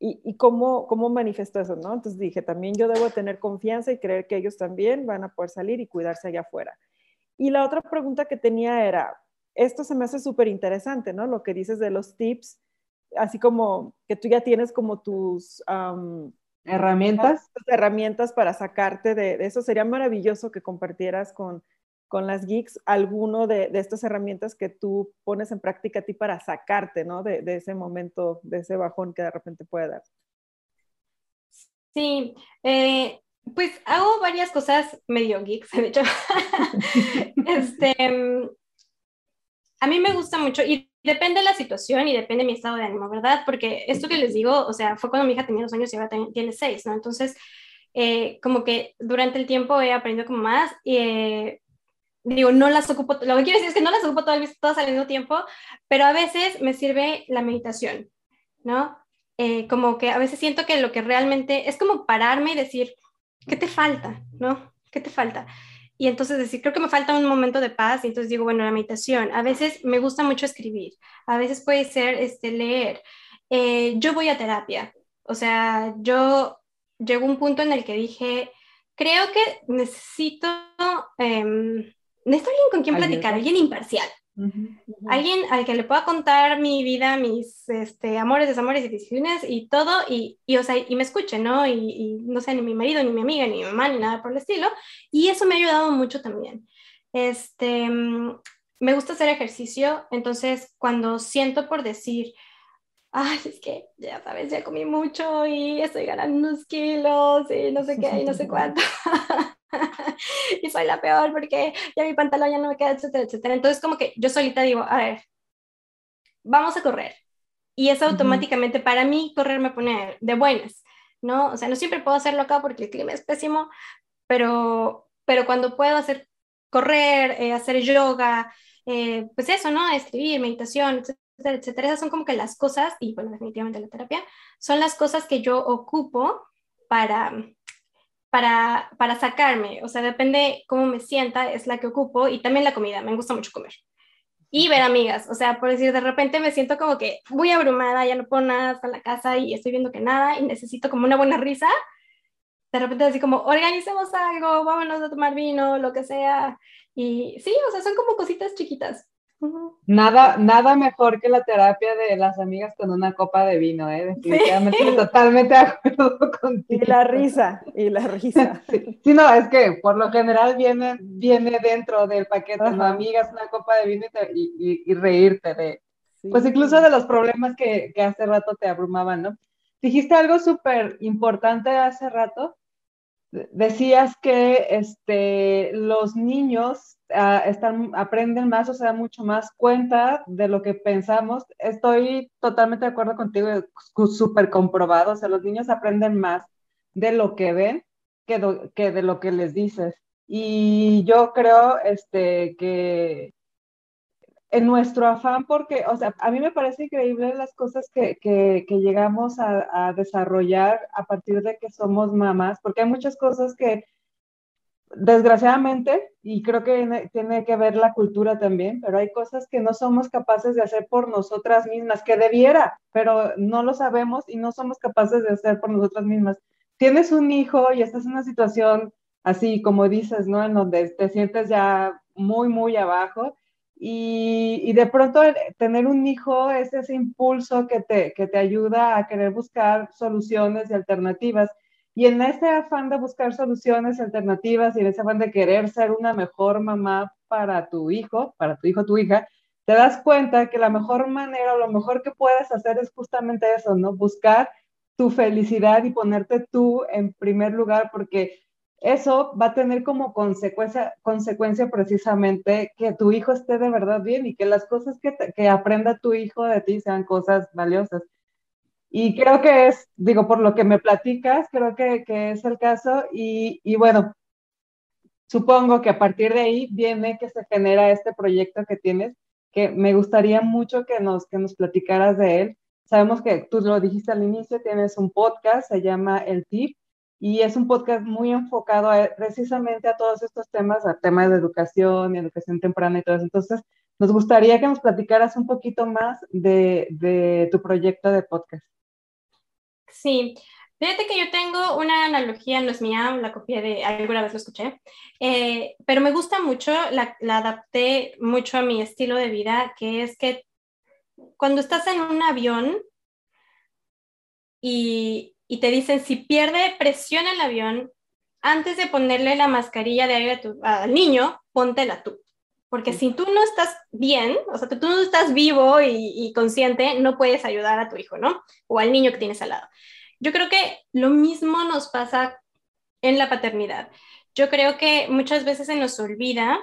y, y, cómo, cómo manifestó eso, ¿no? Entonces dije, también yo debo tener confianza y creer que ellos también van a poder salir y cuidarse allá afuera. Y la otra pregunta que tenía era, esto se me hace súper interesante, ¿no? Lo que dices de los tips, así como que tú ya tienes como tus herramientas. herramientas para sacarte de, eso. Sería maravilloso que compartieras con, con las geeks alguno de, de, estas herramientas que tú pones en práctica a ti para sacarte, ¿no? De, de, ese momento, de ese bajón que de repente puede dar. Sí, eh, pues hago varias cosas medio geeks, de hecho. este, a mí me gusta mucho y depende de la situación y depende de mi estado de ánimo, ¿verdad? Porque esto que les digo, o sea, fue cuando mi hija tenía dos años y ahora tiene seis, ¿no? Entonces, eh, como que durante el tiempo he aprendido como más y eh, digo, no las ocupo, lo que quiero decir es que no las ocupo todas, todas al mismo tiempo, pero a veces me sirve la meditación, ¿no? Eh, como que a veces siento que lo que realmente es como pararme y decir, ¿qué te falta? ¿No? ¿Qué te falta? y entonces decir, creo que me falta un momento de paz, y entonces digo, bueno, la meditación, a veces me gusta mucho escribir, a veces puede ser este, leer. Eh, yo voy a terapia, o sea, yo llegó un punto en el que dije, creo que necesito, eh, necesito alguien con quien platicar, alguien imparcial. Alguien al que le pueda contar mi vida, mis este, amores, desamores y decisiones y todo, y, y, o sea, y me escuche, ¿no? Y, y, no sé, ni mi marido, ni mi amiga, ni mi mamá, ni nada por el estilo. Y eso me ha ayudado mucho también. Este, mm, me gusta hacer ejercicio, entonces cuando siento por decir, ay, es que ya sabes, ya comí mucho y estoy ganando unos kilos y no sé qué y no sé cuánto. y soy la peor porque ya mi pantalón ya no me queda, etcétera, etcétera. Entonces como que yo solita digo, a ver, vamos a correr. Y eso automáticamente para mí correr me pone de buenas, ¿no? O sea, no siempre puedo hacerlo acá porque el clima es pésimo, pero, pero cuando puedo hacer correr, eh, hacer yoga, eh, pues eso, ¿no? Escribir, meditación, etcétera, etcétera. Esas son como que las cosas, y bueno, definitivamente la terapia, son las cosas que yo ocupo para, para, para sacarme. O sea, depende cómo me sienta, es la que ocupo, y también la comida, me gusta mucho comer. Y ver amigas, o sea, por decir, de repente me siento como que muy abrumada, ya no puedo nada hasta la casa y estoy viendo que nada y necesito como una buena risa, de repente así como, organicemos algo, vámonos a tomar vino, lo que sea. Y sí, o sea, son como cositas chiquitas. Nada, nada mejor que la terapia de las amigas con una copa de vino, ¿eh? Definitivamente, totalmente de acuerdo contigo. Y la risa, y la risa. Sí, no, es que por lo general viene, viene dentro del paquete, ¿no? Amigas, una copa de vino y, y, reírte de, pues incluso de los problemas que, que hace rato te abrumaban, ¿no? Dijiste algo súper importante hace rato. Decías que este, los niños ah, están, aprenden más o se dan mucho más cuenta de lo que pensamos. Estoy totalmente de acuerdo contigo, súper comprobado. O sea, los niños aprenden más de lo que ven que, que de lo que les dices. Y yo creo este, que en nuestro afán, porque, o sea, a mí me parece increíble las cosas que, que, llegamos a, a, desarrollar a partir de que somos mamás, porque hay muchas cosas que, desgraciadamente, y creo que tiene que ver la cultura también, pero hay cosas que no somos capaces de hacer por nosotras mismas, que debiera, pero no lo sabemos y no somos capaces de hacer por nosotras mismas. Tienes un hijo y estás en una situación así, como dices, ¿no? En donde te sientes ya muy, muy abajo y, de pronto tener un hijo es ese impulso que te, que te ayuda a querer buscar soluciones y alternativas. Y en ese afán de buscar soluciones alternativas y en ese afán de querer ser una mejor mamá para tu hijo, para tu hijo, tu hija, te das cuenta que la mejor manera o lo mejor que puedes hacer es justamente eso, ¿no? Buscar tu felicidad y ponerte tú en primer lugar, porque eso va a tener como consecuencia, consecuencia precisamente que tu hijo esté de verdad bien y que las cosas que, que aprenda tu hijo de ti sean cosas valiosas. Y creo que es, digo, por lo que me platicas, creo que, que es el caso. Y, y, bueno, supongo que a partir de ahí viene que se genera este proyecto que tienes, que me gustaría mucho que nos, que nos platicaras de él. Sabemos que tú lo dijiste al inicio, tienes un podcast, se llama El Tip y es un podcast muy enfocado precisamente a todos estos temas, a temas de educación y educación temprana y todo eso. Entonces, nos gustaría que nos platicaras un poquito más de, de tu proyecto de podcast. Sí, Fíjate que yo tengo una analogía, no es mía, la copié de alguna vez lo escuché, eh, pero me gusta mucho, la, la, adapté mucho a mi estilo de vida, que es que cuando estás en un avión y, y te dicen si pierde presión el avión, antes de ponerle la mascarilla de aire al niño, póntela tú. Porque si tú no estás bien, o sea, tú no estás vivo y, consciente, no puedes ayudar a tu hijo, ¿no? O al niño que tienes al lado. Yo creo que lo mismo nos pasa en la paternidad. Yo creo que muchas veces se nos olvida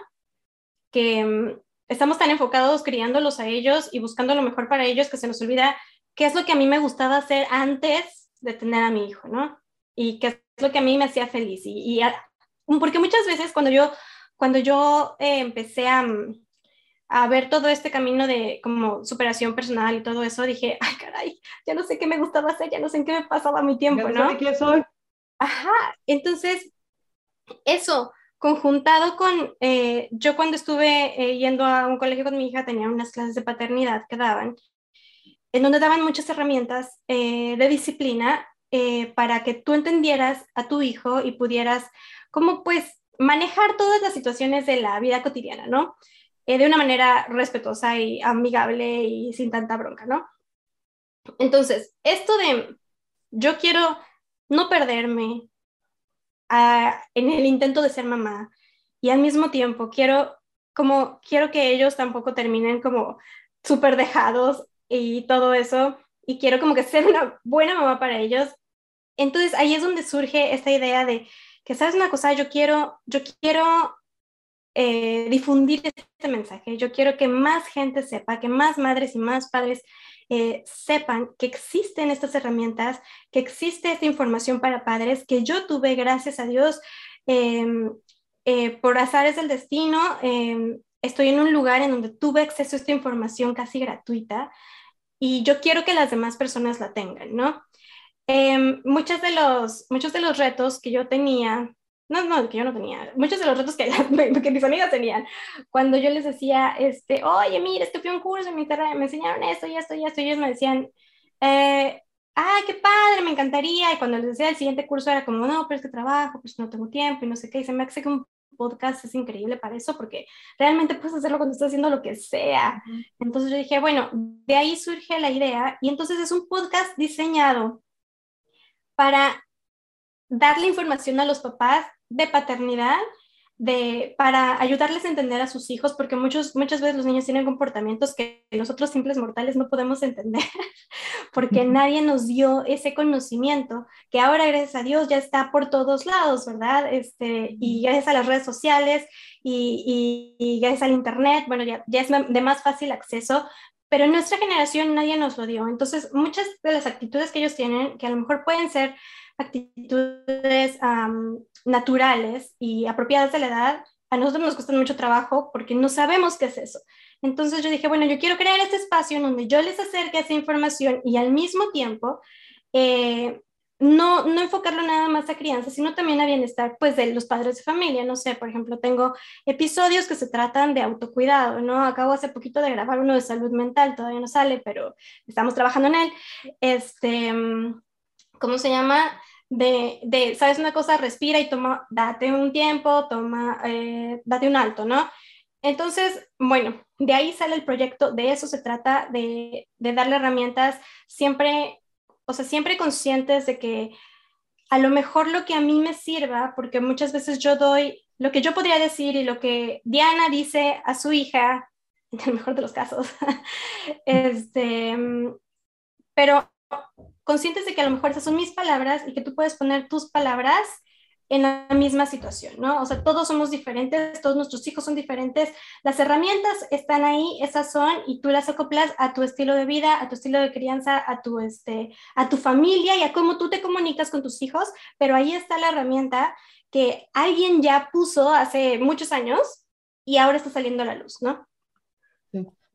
que mm, estamos tan enfocados criándolos a ellos y buscando lo mejor para ellos que se nos olvida qué es lo que a mí me gustaba hacer antes de tener a mi hijo, ¿no? Y que es lo que a mí me hacía feliz. Y, porque muchas veces cuando yo, cuando yo eh, empecé a, a ver todo este camino de como superación personal y todo eso, dije, ay, caray, ya no sé qué me gustaba hacer, ya no sé en qué me pasaba mi tiempo, ¿no? ¿no? ¿Qué soy? Ajá, entonces, eso, conjuntado con, eh, yo cuando estuve eh, yendo a un colegio con mi hija, tenía unas clases de paternidad que daban, en donde daban muchas herramientas eh, de disciplina eh, para que tú entendieras a tu hijo y pudieras como pues manejar todas las situaciones de la vida cotidiana, ¿no? Eh, de una manera respetuosa y amigable y sin tanta bronca, ¿no? Entonces, esto de yo quiero no perderme ah, en el intento de ser mamá y al mismo tiempo quiero como quiero que ellos tampoco terminen como súper dejados y todo eso. y quiero como que ser una buena mamá para ellos. Entonces ahí es donde surge esta idea de que, ¿sabes una cosa? Yo quiero, yo quiero eh, difundir este mensaje, yo quiero que más gente sepa, que más madres y más padres eh, sepan que existen estas herramientas, que existe esta información para padres, que yo tuve, gracias a Dios, em, eh, por azares del destino, em, estoy en un lugar en donde tuve acceso a esta información casi gratuita y yo quiero que las demás personas la tengan, ¿no? Em, muchos, de los, muchos de los retos que yo tenía, no, no, que yo no tenía, muchos de los retos que, que mis amigas tenían, cuando yo les decía, este, oye, mira, es que fui a un curso en mi internet, me enseñaron esto y esto y esto, y ellos me decían, eh, ay, qué padre, me encantaría, y cuando les decía el siguiente curso era como, no, pero es que trabajo, pues no tengo tiempo y no sé qué, y se me hace que podcast es increíble para eso porque realmente puedes hacerlo cuando estás haciendo lo que sea. Entonces yo dije, bueno, de ahí surge la idea y entonces es un podcast diseñado para darle información a los papás de paternidad de, para ayudarles a entender a sus hijos, porque muchos, muchas veces los niños tienen comportamientos que nosotros simples mortales no podemos entender, porque nadie nos dio ese conocimiento, que ahora, gracias a Dios, ya está por todos lados, ¿verdad? Este, y gracias a las redes sociales y, y, gracias al Internet, bueno, ya, ya es de más fácil acceso, pero en nuestra generación nadie nos lo dio. Entonces, muchas de las actitudes que ellos tienen, que a lo mejor pueden ser actitudes naturales y apropiadas de la edad, a nosotros nos cuesta mucho trabajo porque no sabemos qué es eso. Entonces yo dije, bueno, yo quiero crear este espacio en donde yo les acerque esa información y al mismo tiempo eh, no, no enfocarlo nada más a crianza, sino también a bienestar pues de los padres de familia. No sé, por ejemplo, tengo episodios que se tratan de autocuidado, ¿no? Acabo hace poquito de grabar uno de salud mental, todavía no sale, pero estamos trabajando en él. Este, ¿cómo se llama? De, de, ¿sabes una cosa? Respira y toma, date un tiempo, toma, eh, date un alto, ¿no? Entonces, bueno, de ahí sale el proyecto, de eso se trata, de, de darle herramientas siempre, o sea, siempre conscientes de que a lo mejor lo que a mí me sirva, porque muchas veces yo doy lo que yo podría decir y lo que Diana dice a su hija, en el mejor de los casos, este, pero conscientes de que a lo mejor esas son mis palabras y que tú puedes poner tus palabras en la misma situación, ¿no? O sea, todos somos diferentes, todos nuestros hijos son diferentes, las herramientas están ahí, esas son, y tú las acoplas a tu estilo de vida, a tu estilo de crianza, a tu, este, a tu familia y a cómo tú te comunicas con tus hijos, pero ahí está la herramienta que alguien ya puso hace muchos años y ahora está saliendo a la luz, ¿no?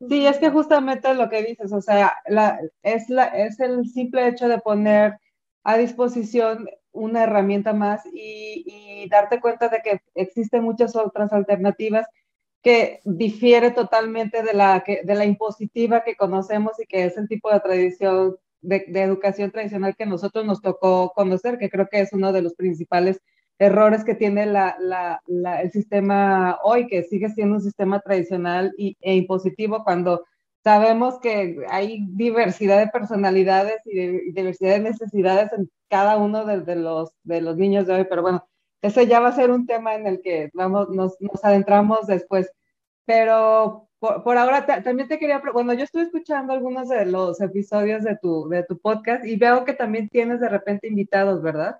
Sí, es que justamente lo que dices, o sea, la, es, la, es el simple hecho de poner a disposición una herramienta más y, darte cuenta de que existen muchas otras alternativas que difiere totalmente de la, que, de la impositiva que conocemos y que es el tipo de tradición, de, de educación tradicional que nosotros nos tocó conocer, que creo que es uno de los principales errores que tiene la, la, el sistema hoy, que sigue siendo un sistema tradicional y, e impositivo cuando sabemos que hay diversidad de personalidades y, diversidad de necesidades en cada uno de, los, de los niños de hoy, pero bueno, ese ya va a ser un tema en el que vamos, nos, nos adentramos después. Pero por, por ahora también te quería, bueno, yo estoy escuchando algunos de los episodios de tu, de tu podcast y veo que también tienes de repente invitados, ¿verdad?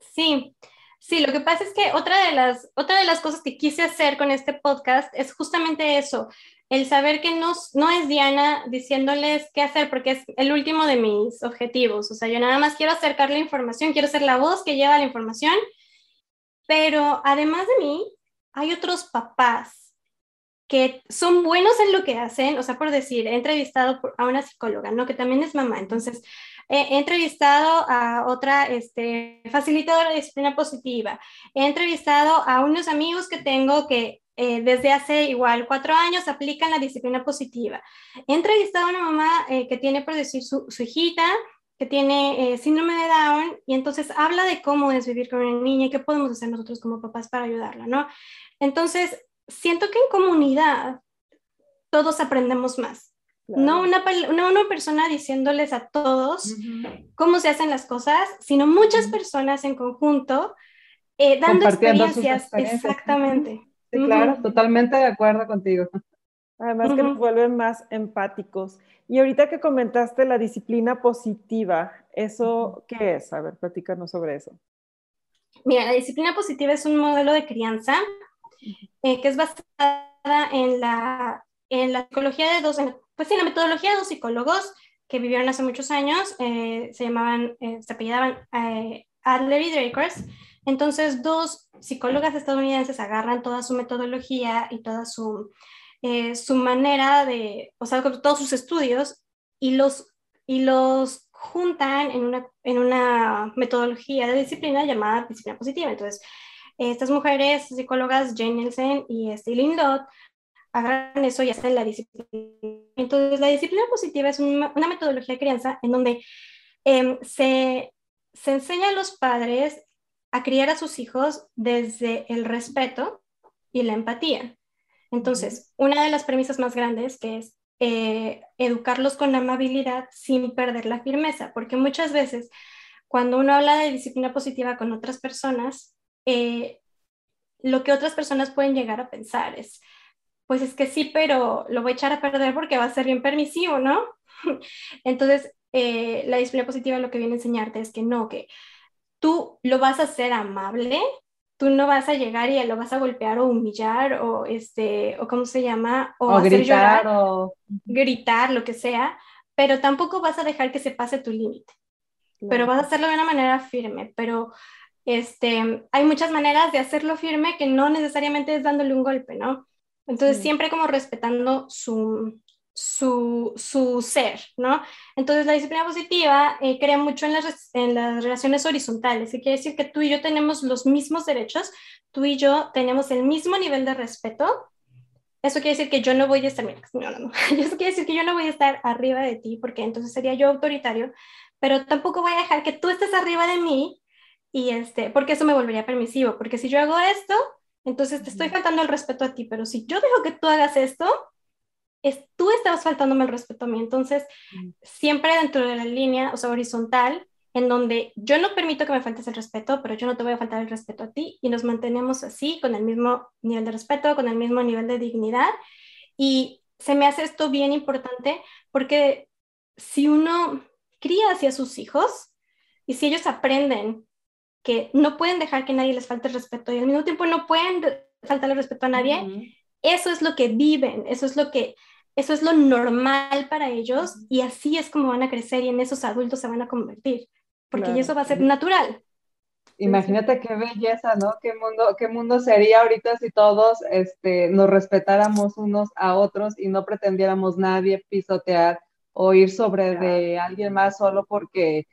Sí, sí, lo que pasa es que otra de las, otra de las cosas que quise hacer con este podcast es justamente eso, el saber que no, no es Diana diciéndoles qué hacer, porque es el último de mis objetivos. O sea, yo nada más quiero acercar la información, quiero ser la voz que lleva la información, pero además de mí, hay otros papás que son buenos en lo que hacen, o sea, por decir, he entrevistado a una psicóloga, ¿no? Que también es mamá, entonces he entrevistado a otra este, facilitadora de disciplina positiva. He entrevistado a unos amigos que tengo que eh, desde hace igual cuatro años aplican la disciplina positiva. He entrevistado a una mamá eh, que tiene, por decir, su, hijita que tiene eh, síndrome de Down y entonces habla de cómo es vivir con una niña y qué podemos hacer nosotros como papás para ayudarla, ¿no? Entonces, siento que en comunidad todos aprendemos más. No, una, una persona diciéndoles a todos cómo se hacen las cosas, sino muchas personas en conjunto eh, dando experiencias. Exactamente. Sí, claro, totalmente de acuerdo contigo. Además que nos vuelven más empáticos. Y ahorita que comentaste la disciplina positiva, ¿eso qué es? A ver, platícanos sobre eso. Mira, la disciplina positiva es un modelo de crianza eh, que es basada en la, en la psicología de dos, pues en la metodología de dos psicólogos que vivieron hace muchos años, eh, se llamaban, eh, se apellidaban Adler y Drakers. Entonces, dos psicólogas estadounidenses agarran toda su metodología y toda su, su manera de, o sea, todos sus estudios y los, y los juntan en una, en una metodología de disciplina llamada disciplina positiva. Entonces, estas mujeres psicólogas, Jane Nielsen y Stilling Lott, agarran eso y hacen la disciplina. Entonces, la disciplina positiva es una, metodología de crianza en donde em, se, se enseña a los padres a criar a sus hijos desde el respeto y la empatía. Entonces, una de las premisas más grandes que es eh, educarlos con amabilidad sin perder la firmeza, porque muchas veces cuando uno habla de disciplina positiva con otras personas, eh, lo que otras personas pueden llegar a pensar es, pues es que sí, pero lo voy a echar a perder porque va a ser bien permisivo, ¿no? Entonces, eh, la disciplina positiva lo que viene a enseñarte es que no, que tú lo vas a hacer amable, tú no vas a llegar y lo vas a golpear o humillar o este o cómo se llama o, hacer gritar llorar, o gritar lo que sea pero tampoco vas a dejar que se pase tu límite. Pero vas a hacerlo de una manera firme pero este hay muchas maneras de hacerlo firme que no necesariamente es dándole un golpe no entonces siempre como respetando su su, su, ser, ¿no? Entonces la disciplina positiva eh, crea mucho en las, en las relaciones horizontales, que quiere decir que tú y yo tenemos los mismos derechos, tú y yo tenemos el mismo nivel de respeto. Eso quiere decir que yo no voy a estar, mira, no, no, no. Eso quiere decir que yo no voy a estar arriba de ti, porque entonces sería yo autoritario, pero tampoco voy a dejar que tú estés arriba de mí, y este, porque eso me volvería permisivo, porque si yo hago esto, entonces te estoy faltando el respeto a ti, pero si yo dejo que tú hagas esto, tú estabas faltándome el respeto a mí. Entonces, mm. siempre dentro de la línea, o sea, horizontal, en donde yo no permito que me faltes el respeto, pero yo no te voy a faltar el respeto a ti y nos mantenemos así, con el mismo nivel de respeto, con el mismo nivel de dignidad. Y se me hace esto bien importante porque si uno cría hacia sus hijos y si ellos aprenden que no pueden dejar que nadie les falte el respeto y al mismo tiempo no pueden faltarle el respeto a nadie, eso es lo que viven, eso es lo que eso es lo normal para ellos y así es como van a crecer y en esos adultos se van a convertir, porque eso va a ser natural. Imagínate qué belleza, ¿no? ¿Qué mundo, qué mundo sería ahorita si todos este, nos respetáramos unos a otros y no pretendiéramos nadie pisotear o ir sobre de alguien más solo porque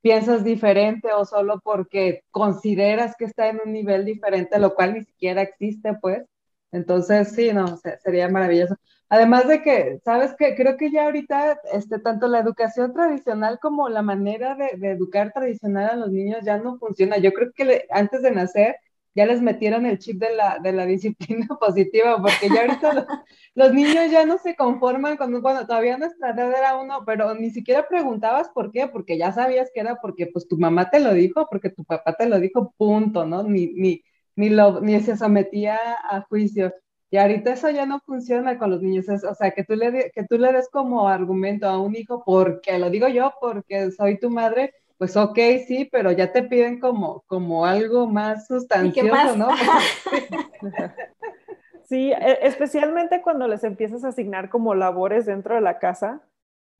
piensas diferente o solo porque consideras que está en un nivel diferente, lo cual ni siquiera existe, pues. Entonces, sí, no, sería maravilloso. Además de que, ¿sabes qué? Creo que ya ahorita, este, tanto la educación tradicional como la manera de, educar tradicional a los niños ya no funciona. Yo creo que antes de nacer ya les metieron el chip de la, de la disciplina positiva, porque ya ahorita los, niños ya no se conforman con, bueno, todavía nuestra edad era uno, pero ni siquiera preguntabas por qué, porque ya sabías que era porque pues tu mamá te lo dijo, porque tu papá te lo dijo, punto, ¿no? Ni, ni, ni, lo, ni se sometía a juicio. Y ahorita eso ya no funciona con los niños, o sea, que tú, le, que tú le des como argumento a un hijo, porque lo digo yo, porque soy tu madre, pues ok, sí, pero ya te piden como, como algo más sustancioso, ¿no? sí, e, especialmente cuando les empiezas a asignar como labores dentro de la casa,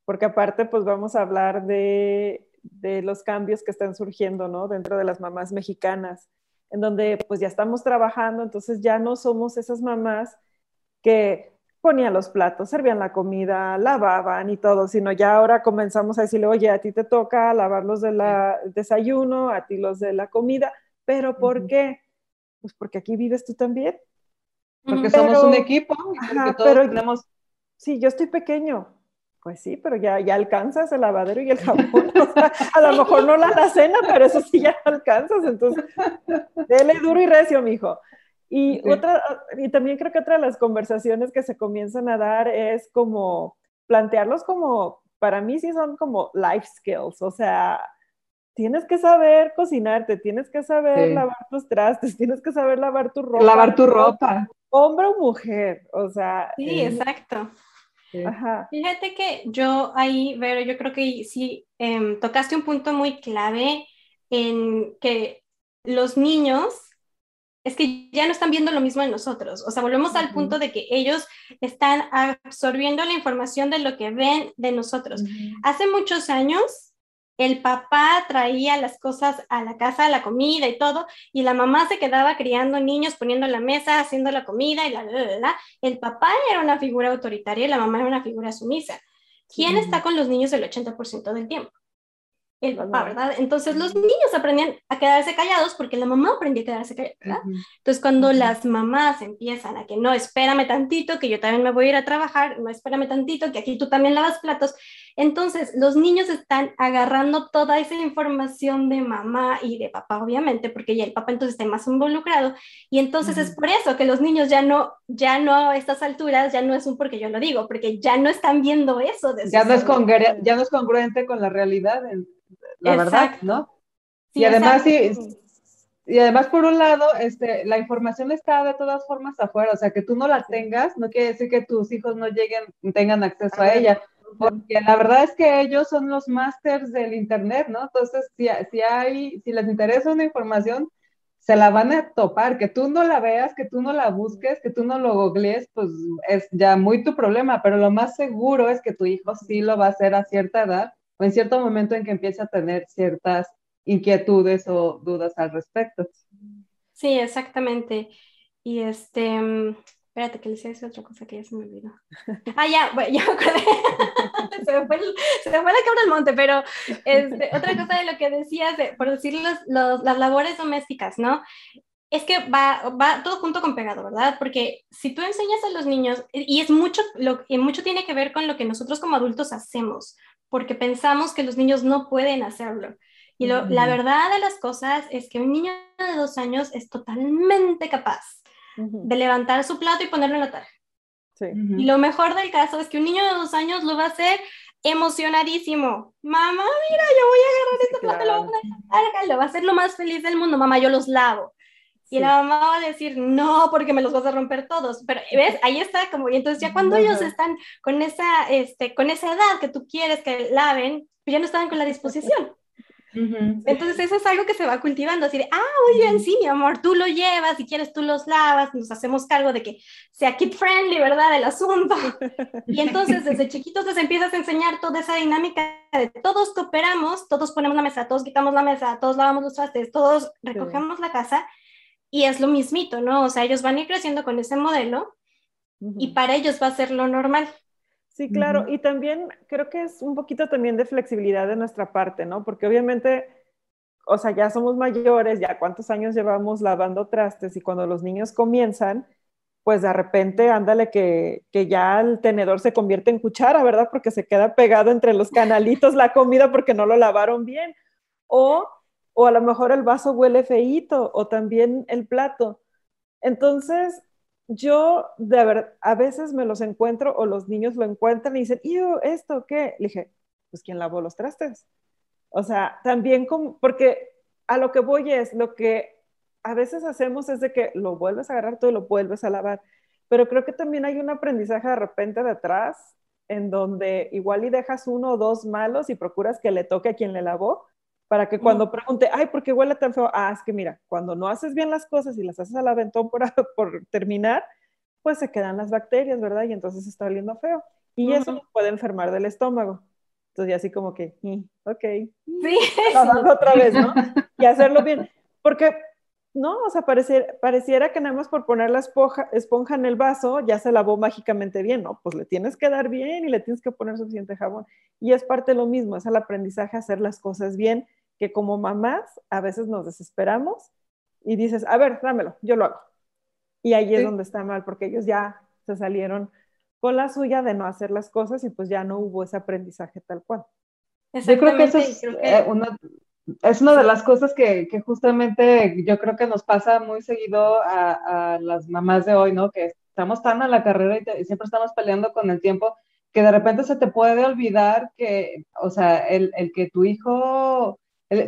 porque aparte pues vamos a hablar de, de los cambios que están surgiendo, ¿no? Dentro de las mamás mexicanas en donde pues ya estamos trabajando, entonces ya no somos esas mamás que ponían los platos, servían la comida, lavaban y todo, sino ya ahora comenzamos a decirle, oye, a ti te toca lavar los del desayuno, a ti los de la comida, pero ¿por qué? Pues porque aquí vives tú también. Porque somos un equipo y todos tenemos... Sí, yo estoy pequeño, pues sí, pero ya, ya alcanzas el lavadero y el jabón. O sea, a lo mejor no la cena, pero eso sí ya alcanzas. Entonces, dele duro y recio, mijo. Y, otra, y también creo que otra de las conversaciones que se comienzan a dar es como plantearlos como, para mí sí son como life skills, o sea, tienes que saber cocinarte, tienes que saber lavar tus trastes, tienes que saber lavar tu ropa. Lavar tu ropa. hombre o mujer, o sea. Sí, exacto. Fíjate que yo ahí, pero yo creo que sí em, tocaste un punto muy clave en que los niños es que ya no están viendo lo mismo en nosotros. O sea, volvemos al punto de que ellos están absorbiendo la información de lo que ven de nosotros. Hace muchos años, el papá traía las cosas a la casa, la comida y todo, y la mamá se quedaba criando niños, poniendo la mesa, haciendo la comida y la, la, la, El papá era una figura autoritaria y la mamá era una figura sumisa. ¿Quién está con los niños el 80% del tiempo? El papá, ¿verdad? Entonces los niños aprendían a quedarse callados porque la mamá aprendía a quedarse callada, ¿verdad? Entonces cuando las mamás empiezan a que no, espérame tantito, que yo también me voy a ir a trabajar, no, espérame tantito, que aquí tú también lavas platos, entonces los niños están agarrando toda esa información de mamá y de papá, obviamente, porque ya el papá entonces está más involucrado, y entonces es por eso que los niños ya no, ya no a estas alturas, ya no es un porque yo lo digo, porque ya no están viendo eso. De ya, no es ya no es congruente con la realidad la verdad, ¿no? y además, sí, y además, por un lado, este, la información está de todas formas afuera, o sea, que tú no la tengas, no quiere decir que tus hijos no lleguen, tengan acceso a ella, porque la verdad es que ellos son los másters del Internet, ¿no? Entonces, si, si, hay, si les interesa una información, se la van a topar, que tú no la veas, que tú no la busques, que tú no lo googlees, pues es ya muy tu problema, pero lo más seguro es que tu hijo sí lo va a hacer a cierta edad o en cierto momento en que empiece a tener ciertas inquietudes o dudas al respecto. Sí, exactamente. Y este, mm, espérate que les decía otra cosa que ya se me olvidó. Ah, ya, bueno, ya me acordé. se, me fue se, me fue, la cabra del monte, pero este, otra cosa de lo que decías, por decir los, las labores domésticas, ¿no? es que va, va todo junto con pegado, ¿verdad? Porque si tú enseñas a los niños, y es mucho, lo, y mucho tiene que ver con lo que nosotros como adultos hacemos, porque pensamos que los niños no pueden hacerlo. Y la verdad de las cosas es que un niño de dos años es totalmente capaz de levantar su plato y ponerlo en la tarja. Y lo mejor del caso es que un niño de dos años lo va a hacer emocionadísimo. Mamá, mira, yo voy a agarrar este plato, lo voy a lo va a hacer lo más feliz del mundo. Mamá, yo los lavo. Y la mamá va a decir, no, porque me los vas a romper todos. Pero, ¿ves? Ahí está como, y entonces ya cuando ellos están con esa, este, con esa edad que tú quieres que laven, pues ya no están con la disposición. Entonces eso es algo que se va cultivando, así de, ah, muy bien, sí, mi amor, tú lo llevas, si quieres tú los lavas, nos hacemos cargo de que sea kid friendly, ¿verdad? El asunto. Y entonces desde chiquitos les empiezas a enseñar toda esa dinámica de todos cooperamos, todos ponemos la mesa, todos quitamos la mesa, todos lavamos los trastes, todos recogemos la casa y es lo mismito, ¿no? O sea, ellos van a ir creciendo con ese modelo y para ellos va a ser lo normal. Sí, claro, y también creo que es un poquito también de flexibilidad de nuestra parte, ¿no? Porque obviamente, o sea, ya somos mayores, ya cuántos años llevamos lavando trastes y cuando los niños comienzan, pues de repente, ándale que, que ya el tenedor se convierte en cuchara, ¿verdad? Porque se queda pegado entre los canalitos la comida porque no lo lavaron bien. O o a lo mejor el vaso huele feíto, o también el plato. Entonces, yo de ver, a veces me los encuentro o los niños lo encuentran y dicen, ¿y esto qué? Le dije, pues ¿quién lavó los trastes? O sea, también como, porque a lo que voy es, lo que a veces hacemos es de que lo vuelves a agarrar todo y lo vuelves a lavar, pero creo que también hay un aprendizaje de repente detrás en donde igual y dejas uno o dos malos y procuras que le toque a quien le lavó, para que cuando pregunte, ay, ¿por qué huele tan feo? Ah, es que mira, cuando no haces bien las cosas y las haces al aventón por, por terminar, pues se quedan las bacterias, ¿verdad? Y entonces está oliendo feo. Y eso nos puede enfermar del estómago. Entonces, así como que, ok, sí. otra vez, ¿no? Y hacerlo bien. Porque, no, o sea, pareciera, pareciera que nada más por poner la esponja, esponja en el vaso ya se lavó mágicamente bien, ¿no? Pues le tienes que dar bien y le tienes que poner suficiente jabón. Y es parte de lo mismo, es el aprendizaje hacer las cosas bien que como mamás a veces nos desesperamos y dices, a ver, dámelo, yo lo hago. Y ahí es donde está mal, porque ellos ya se salieron con la suya de no hacer las cosas y pues ya no hubo ese aprendizaje tal cual. Yo creo que eso es, eh, una, es una de las cosas que, que, justamente yo creo que nos pasa muy seguido a, a, las mamás de hoy, ¿no? Que estamos tan a la carrera y, y, siempre estamos peleando con el tiempo que de repente se te puede olvidar que, o sea, el, el que tu hijo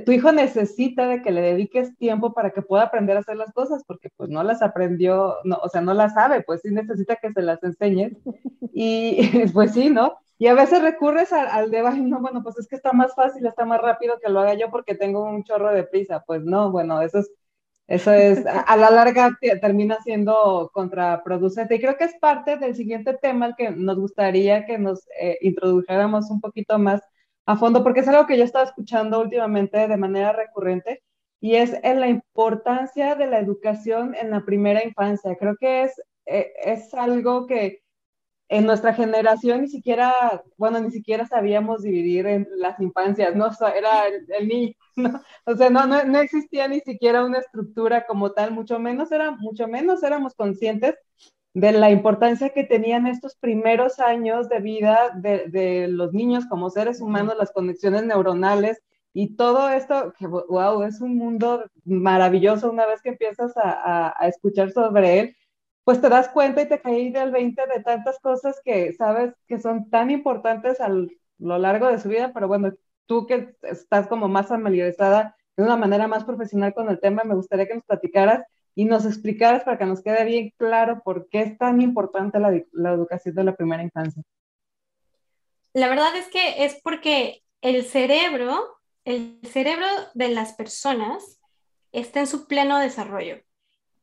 tu hijo necesita de que le dediques tiempo para que pueda aprender a hacer las cosas, porque pues no las aprendió, no, o sea, no las sabe, pues sí necesita que se las enseñes. Y pues sí, ¿no? Y a veces recurres al, al de, no, bueno, pues es que está más fácil, está más rápido que lo haga yo porque tengo un chorro de prisa. Pues no, bueno, eso es, eso es, a la larga termina siendo contraproducente. Y creo que es parte del siguiente tema al que nos gustaría que nos eh, introdujéramos un poquito más a fondo, porque es algo que yo estaba escuchando últimamente de manera recurrente, y es en la importancia de la educación en la primera infancia. Creo que es, eh, es algo que en nuestra generación ni siquiera, bueno, ni siquiera sabíamos dividir en las infancias, ¿no? era el, niño, ¿no? O sea, no, no, no, existía ni siquiera una estructura como tal, mucho menos, era, mucho menos éramos conscientes de la importancia que tenían estos primeros años de vida de, de, los niños como seres humanos, las conexiones neuronales y todo esto, que wow, es un mundo maravilloso una vez que empiezas a, a, a escuchar sobre él, pues te das cuenta y te caí del 20 de tantas cosas que sabes que son tan importantes a lo largo de su vida, pero bueno, tú que estás como más familiarizada de una manera más profesional con el tema, me gustaría que nos platicaras y nos explicaras para que nos quede bien claro por qué es tan importante la, educación de la primera infancia. La verdad es que es porque el cerebro, el cerebro de las personas está en su pleno desarrollo.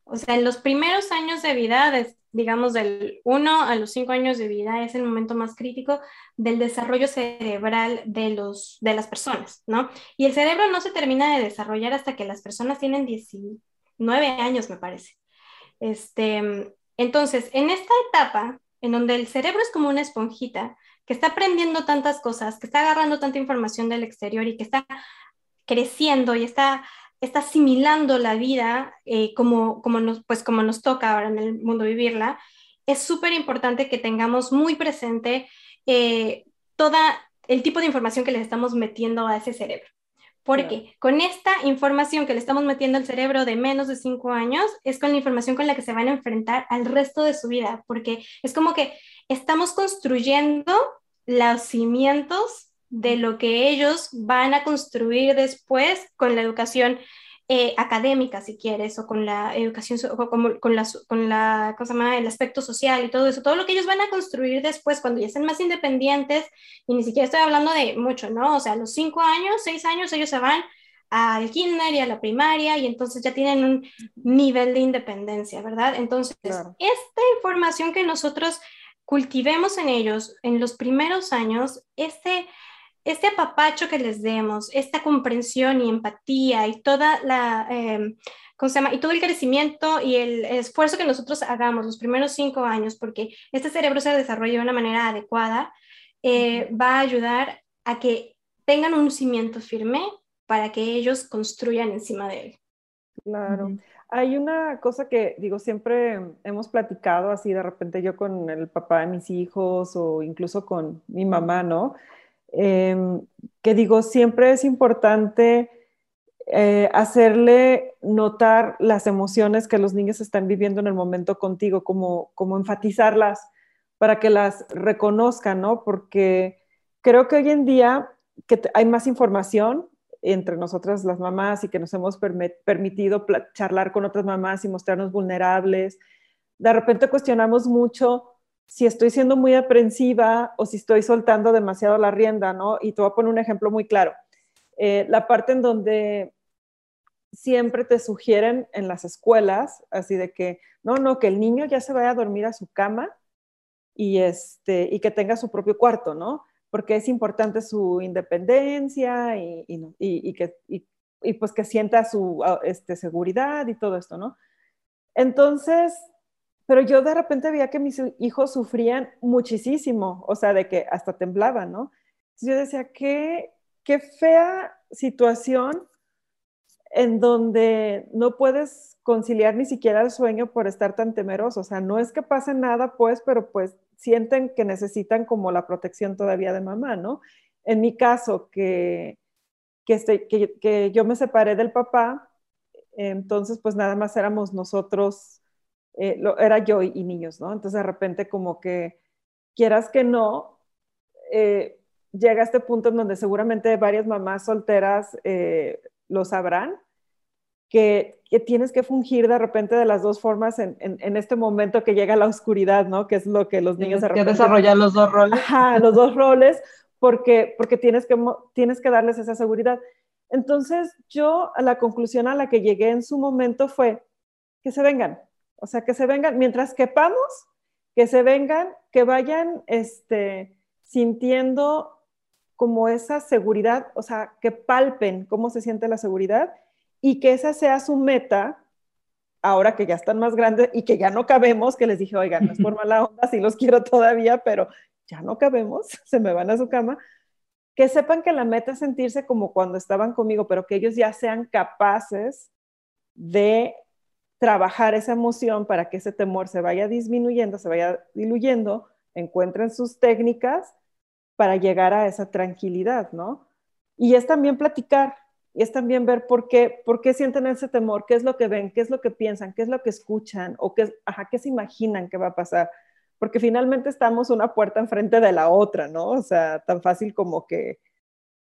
O sea, en los primeros años de vida, digamos del 1 a los 5 años de vida, es el momento más crítico del desarrollo cerebral de, los, de las personas, ¿no? Y el cerebro no se termina de desarrollar hasta que las personas tienen 19 años, me parece. Este, entonces, en esta etapa, en donde el cerebro es como una esponjita, que está aprendiendo tantas cosas, que está agarrando tanta información del exterior y que está creciendo y está está asimilando la vida eh, como, como, nos, pues como nos toca ahora en el mundo vivirla, es súper importante que tengamos muy presente eh, toda el tipo de información que le estamos metiendo a ese cerebro. Porque con esta información que le estamos metiendo al cerebro de menos de cinco años, es con la información con la que se van a enfrentar al resto de su vida, porque es como que estamos construyendo los cimientos de lo que ellos van a construir después con la educación eh, académica, si quieres, o con la educación, o con, con, la, con la cosa más, el aspecto social y todo eso, todo lo que ellos van a construir después cuando ya estén más independientes, y ni siquiera estoy hablando de mucho, ¿no? O sea, a los cinco años, seis años, ellos se van al kinder y a la primaria y entonces ya tienen un nivel de independencia, ¿verdad? Entonces, esta información que nosotros cultivemos en ellos en los primeros años, este este apapacho que les demos, esta comprensión y empatía y toda la, eh, ¿cómo se llama? Y todo el crecimiento y el esfuerzo que nosotros hagamos los primeros cinco años, porque este cerebro se desarrolla de una manera adecuada, eh, va a ayudar a que tengan un cimiento firme para que ellos construyan encima de él. Claro. Hay una cosa que, digo, siempre hemos platicado así de repente yo con el papá de mis hijos o incluso con mi mamá, ¿no? Em, que digo, siempre es importante eh, hacerle notar las emociones que los niños están viviendo en el momento contigo, como, como enfatizarlas para que las reconozcan, ¿no? Porque creo que hoy en día que hay más información entre nosotras las mamás y que nos hemos permitido charlar con otras mamás y mostrarnos vulnerables. De repente cuestionamos mucho si estoy siendo muy aprensiva o si estoy soltando demasiado la rienda, ¿no? Y te voy a poner un ejemplo muy claro. Eh, la parte en donde siempre te sugieren en las escuelas, así de que, no, no, que el niño ya se vaya a dormir a su cama y, este, y que tenga su propio cuarto, ¿no? Porque es importante su independencia y, y, que, y, pues que sienta su este, seguridad y todo esto, ¿no? Entonces, pero yo de repente veía que mis hijos sufrían muchísimo, o sea, de que hasta temblaban, ¿no? Entonces yo decía, qué, qué fea situación en donde no puedes conciliar ni siquiera el sueño por estar tan temeroso. O sea, no es que pase nada, pues, pero pues sienten que necesitan como la protección todavía de mamá, ¿no? En mi caso, que, que, que, que yo me separé del papá, entonces pues nada más éramos nosotros eh, lo, era yo y, niños, ¿no? Entonces de repente como que quieras que no, eh, llega a este punto en donde seguramente varias mamás solteras eh, lo sabrán, que, que, tienes que fungir de repente de las dos formas en, en, este momento que llega la oscuridad, ¿no? Que es lo que los niños... Tienes que desarrollar los dos roles. Ajá, los dos roles, porque, porque tienes, que, tienes que darles esa seguridad. Entonces, yo a la conclusión a la que llegué en su momento fue que se vengan, o sea, que se vengan, mientras quepamos, que se vengan, que vayan este, sintiendo como esa seguridad, o sea, que palpen cómo se siente la seguridad y que esa sea su meta ahora que ya están más grandes y que ya no cabemos, que les dije, oigan, no es por mala onda, sí los quiero todavía, pero ya no cabemos, se me van a su cama, que sepan que la meta es sentirse como cuando estaban conmigo, pero que ellos ya sean capaces de trabajar esa emoción para que ese temor se vaya disminuyendo, se vaya diluyendo, encuentren sus técnicas para llegar a esa tranquilidad, ¿no? Y es también platicar, y es también ver por qué, por qué sienten ese temor, qué es lo que ven, qué es lo que piensan, qué es lo que escuchan, o qué, ajá, qué se imaginan que va a pasar. Porque finalmente estamos una puerta enfrente de la otra, ¿no? O sea, tan fácil como que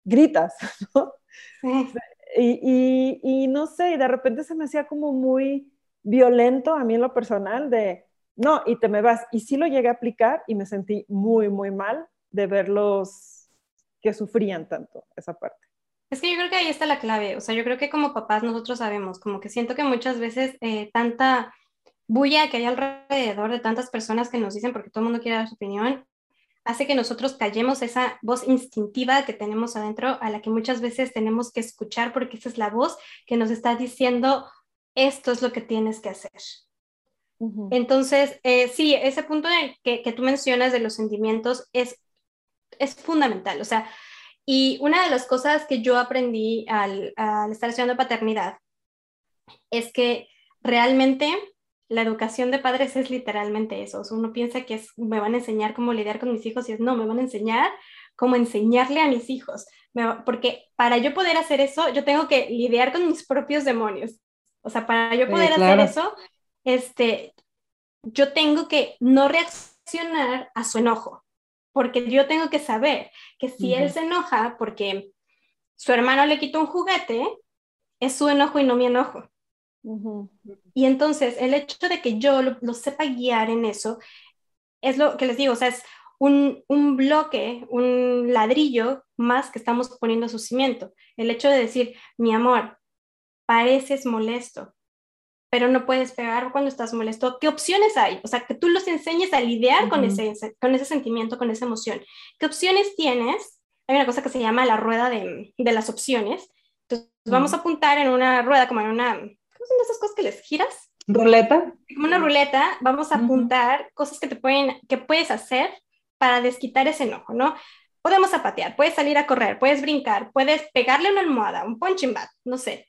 gritas, ¿no? Y, y, y no sé, y de repente se me hacía como muy violento a mí en lo personal de, no, y te me vas. Y sí lo llegué a aplicar y me sentí muy, muy mal de verlos que sufrían tanto esa parte. Es que yo creo que ahí está la clave, o sea, yo creo que como papás nosotros sabemos, como que siento que muchas veces eh, tanta bulla que hay alrededor de tantas personas que nos dicen porque todo el mundo quiere dar su opinión, hace que nosotros callemos esa voz instintiva que tenemos adentro, a la que muchas veces tenemos que escuchar porque esa es la voz que nos está diciendo, esto es lo que tienes que hacer. Entonces, eh, sí, ese punto que, que, tú mencionas de los sentimientos es, es fundamental. O sea, y una de las cosas que yo aprendí al, al estar estudiando paternidad es que realmente la educación de padres es literalmente eso. O sea, uno piensa que es, me van a enseñar cómo lidiar con mis hijos y es no, me van a enseñar cómo enseñarle a mis hijos. porque para yo poder hacer eso, yo tengo que lidiar con mis propios demonios. O sea, para yo poder hacer eso, este, yo tengo que no reaccionar a su enojo, porque yo tengo que saber que si él se enoja porque su hermano le quitó un juguete, es su enojo y no mi enojo. Y entonces el hecho de que yo lo, sepa guiar en eso, es lo que les digo, o sea, es un, un, bloque, un ladrillo más que estamos poniendo su cimiento. El hecho de decir, mi amor, pareces molesto, pero no puedes pegar cuando estás molesto. ¿Qué opciones hay? O sea, que tú los enseñes a lidiar con, ese, con ese sentimiento, con esa emoción. ¿Qué opciones tienes? Hay una cosa que se llama la rueda de, de las opciones. Entonces, vamos a apuntar en una rueda, como en una, ¿cómo son esas cosas que les giras? Ruleta. Como una ruleta, vamos a apuntar cosas que te pueden, que puedes hacer para desquitar ese enojo, ¿no? Podemos zapatear, puedes salir a correr, puedes brincar, puedes pegarle una almohada, un punching bag, no sé,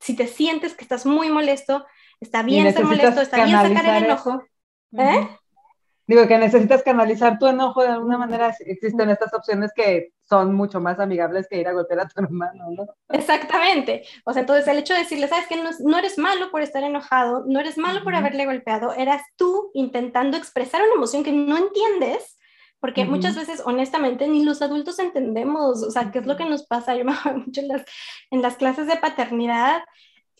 si te sientes que estás muy molesto, está bien estar molesto, está bien sacar el enojo. ¿Eh? Digo que necesitas canalizar tu enojo de alguna manera. Existen estas opciones que son mucho más amigables que ir a golpear a tu hermano, ¿no? Exactamente. O sea, entonces el hecho de decirle, sabes que no, no, eres malo por estar enojado, no eres malo por haberle golpeado, eras tú intentando expresar una emoción que no entiendes porque muchas veces, honestamente, ni los adultos entendemos, o sea, qué es lo que nos pasa. Yo me acuerdo mucho en las, en las clases de paternidad,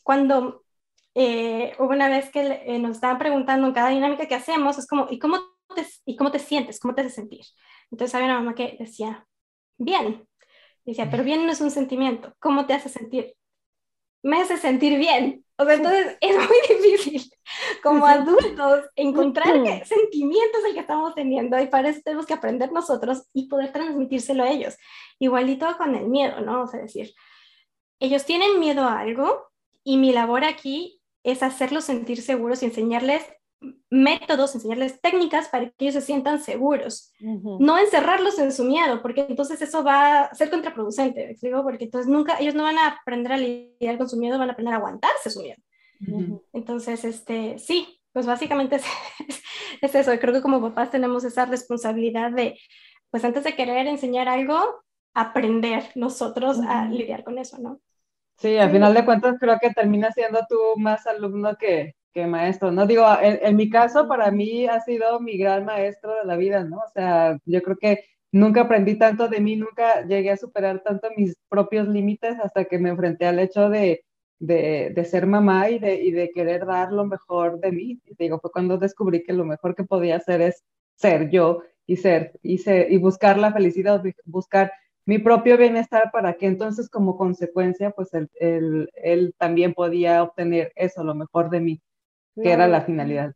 cuando eh, hubo una vez que eh, nos estaban preguntando en cada dinámica que hacemos, es como, ¿y cómo te, ¿y cómo te sientes? ¿Cómo te hace sentir? Entonces había una mamá que decía, bien. Decía, pero bien no es un sentimiento. ¿Cómo te hace sentir? Me hace sentir bien. O sea, entonces es muy difícil como adultos encontrar qué sentimientos el que estamos teniendo y para eso tenemos que aprender nosotros y poder transmitírselo a ellos. Igualito con el miedo, ¿no? O sea, decir, ellos tienen miedo a algo y mi labor aquí es hacerlos sentir seguros y enseñarles métodos, enseñarles técnicas para que ellos se sientan seguros, no encerrarlos en su miedo, porque entonces eso va a ser contraproducente, digo, porque entonces nunca, ellos no van a aprender a lidiar con su miedo, van a aprender a aguantarse su miedo. Entonces, este, sí, pues básicamente es, es, eso, creo que como papás tenemos esa responsabilidad de, pues antes de querer enseñar algo, aprender nosotros a lidiar con eso, ¿no? Sí, al final de cuentas creo que termina siendo tú más alumno que, que maestro, ¿no? Digo, en, mi caso, para mí ha sido mi gran maestro de la vida, ¿no? O sea, yo creo que nunca aprendí tanto de mí, nunca llegué a superar tanto mis propios límites hasta que me enfrenté al hecho de, de, ser mamá y de, y de querer dar lo mejor de mí. Digo, fue cuando descubrí que lo mejor que podía hacer es ser yo y ser, y, ser, y buscar la felicidad, buscar mi propio bienestar para que entonces como consecuencia, pues él, él, él también podía obtener eso, lo mejor de mí, que era la finalidad.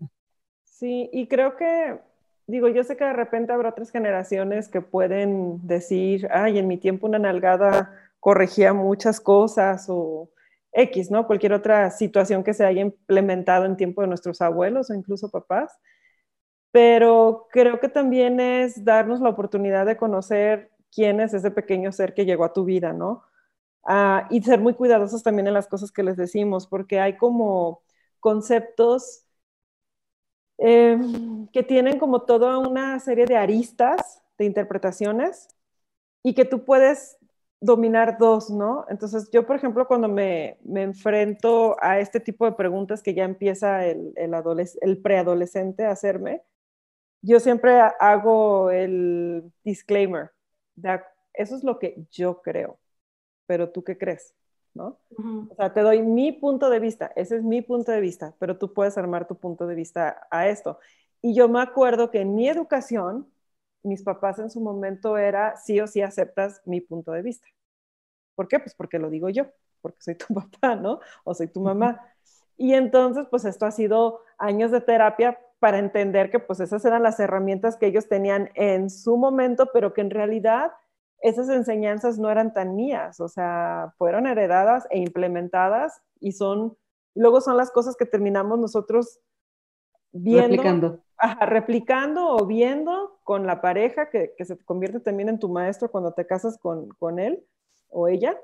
Sí, y creo que digo, yo sé que de repente habrá otras generaciones que pueden decir, ay, en mi tiempo una nalgada corregía muchas cosas o X, ¿no? Cualquier otra situación que se haya implementado en tiempo de nuestros abuelos o incluso papás. Pero creo que también es darnos la oportunidad de conocer quién es ese pequeño ser que llegó a tu vida, ¿no? Ah, y ser muy cuidadosos también en las cosas que les decimos, porque hay como conceptos Em, que tienen como toda una serie de aristas de interpretaciones y que tú puedes dominar dos, ¿no? Entonces yo, por ejemplo, cuando me, me enfrento a este tipo de preguntas que ya empieza el, el, el preadolescente a hacerme, yo siempre hago el disclaimer, de, eso es lo que yo creo, pero tú qué crees? ¿No? O sea, te doy mi punto de vista, ese es mi punto de vista, pero tú puedes armar tu punto de vista a esto. Y yo me acuerdo que en mi educación, mis papás en su momento era sí o sí aceptas mi punto de vista. ¿Por qué? Pues porque lo digo yo, porque soy tu papá, ¿no? O soy tu mamá. Y entonces, pues esto ha sido años de terapia para entender que pues esas eran las herramientas que ellos tenían en su momento, pero que en realidad esas enseñanzas no eran tan mías, o sea, fueron heredadas e implementadas y son, luego son las cosas que terminamos nosotros viendo. Replicando. replicando o viendo con la pareja que, se convierte también en tu maestro cuando te casas con, con él o ella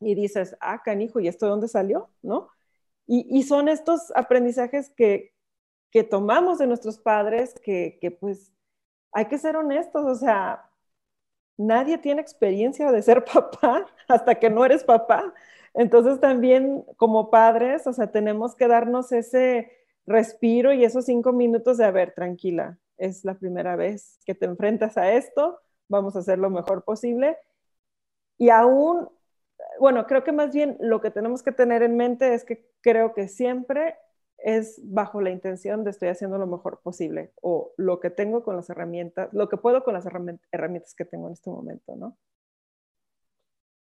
y dices, ah, canijo, ¿y esto de dónde salió? ¿No? Y, y son estos aprendizajes que, que tomamos de nuestros padres que, que pues hay que ser honestos, o sea, nadie tiene experiencia de ser papá hasta que no eres papá. Entonces también como padres, o sea, tenemos que darnos ese respiro y esos cinco minutos de, a ver, tranquila, es la primera vez que te enfrentas a esto, vamos a hacer lo mejor posible. Y aún, bueno, creo que más bien lo que tenemos que tener en mente es que creo que siempre es bajo la intención de estoy haciendo lo mejor posible o lo que tengo con las herramientas, lo que puedo con las herramientas que tengo en este momento, ¿no?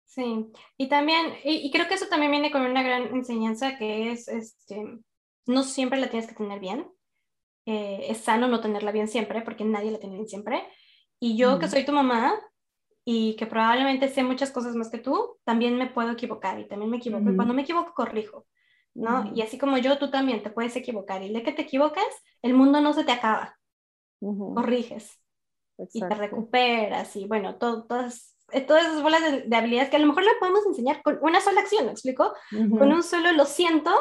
Sí, y también, y, creo que eso también viene con una gran enseñanza que es, este, no siempre la tienes que tener bien, eh, es sano no tenerla bien siempre, porque nadie la tiene bien siempre, y yo que soy tu mamá y que probablemente sé muchas cosas más que tú, también me puedo equivocar y también me equivoco, y cuando me equivoco corrijo. ¿No? Y así como yo, tú también te puedes equivocar. Y de que te equivoques, el mundo no se te acaba. Corriges. Y te recuperas. Y bueno, todas, eh, todas esas bolas de, habilidades que a lo mejor le podemos enseñar con una sola acción, ¿me explico? Con un solo lo siento.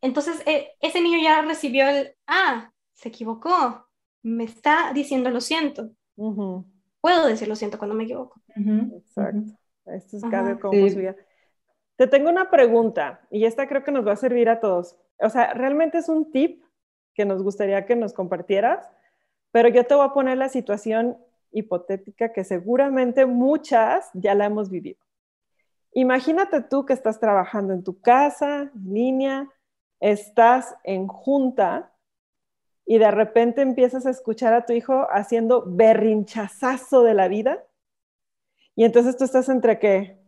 Entonces, eh, ese niño ya recibió el, ah, se equivocó. Me está diciendo lo siento. Puedo decir lo siento cuando me equivoco. Exacto. Esto es cada como te tengo una pregunta y esta creo que nos va a servir a todos. O sea, realmente es un tip que nos gustaría que nos compartieras, pero yo te voy a poner la situación hipotética que seguramente muchas ya la hemos vivido. Imagínate tú que estás trabajando en tu casa, línea, estás en junta y de repente empiezas a escuchar a tu hijo haciendo berrinchazazo de la vida. Y entonces tú estás entre qué?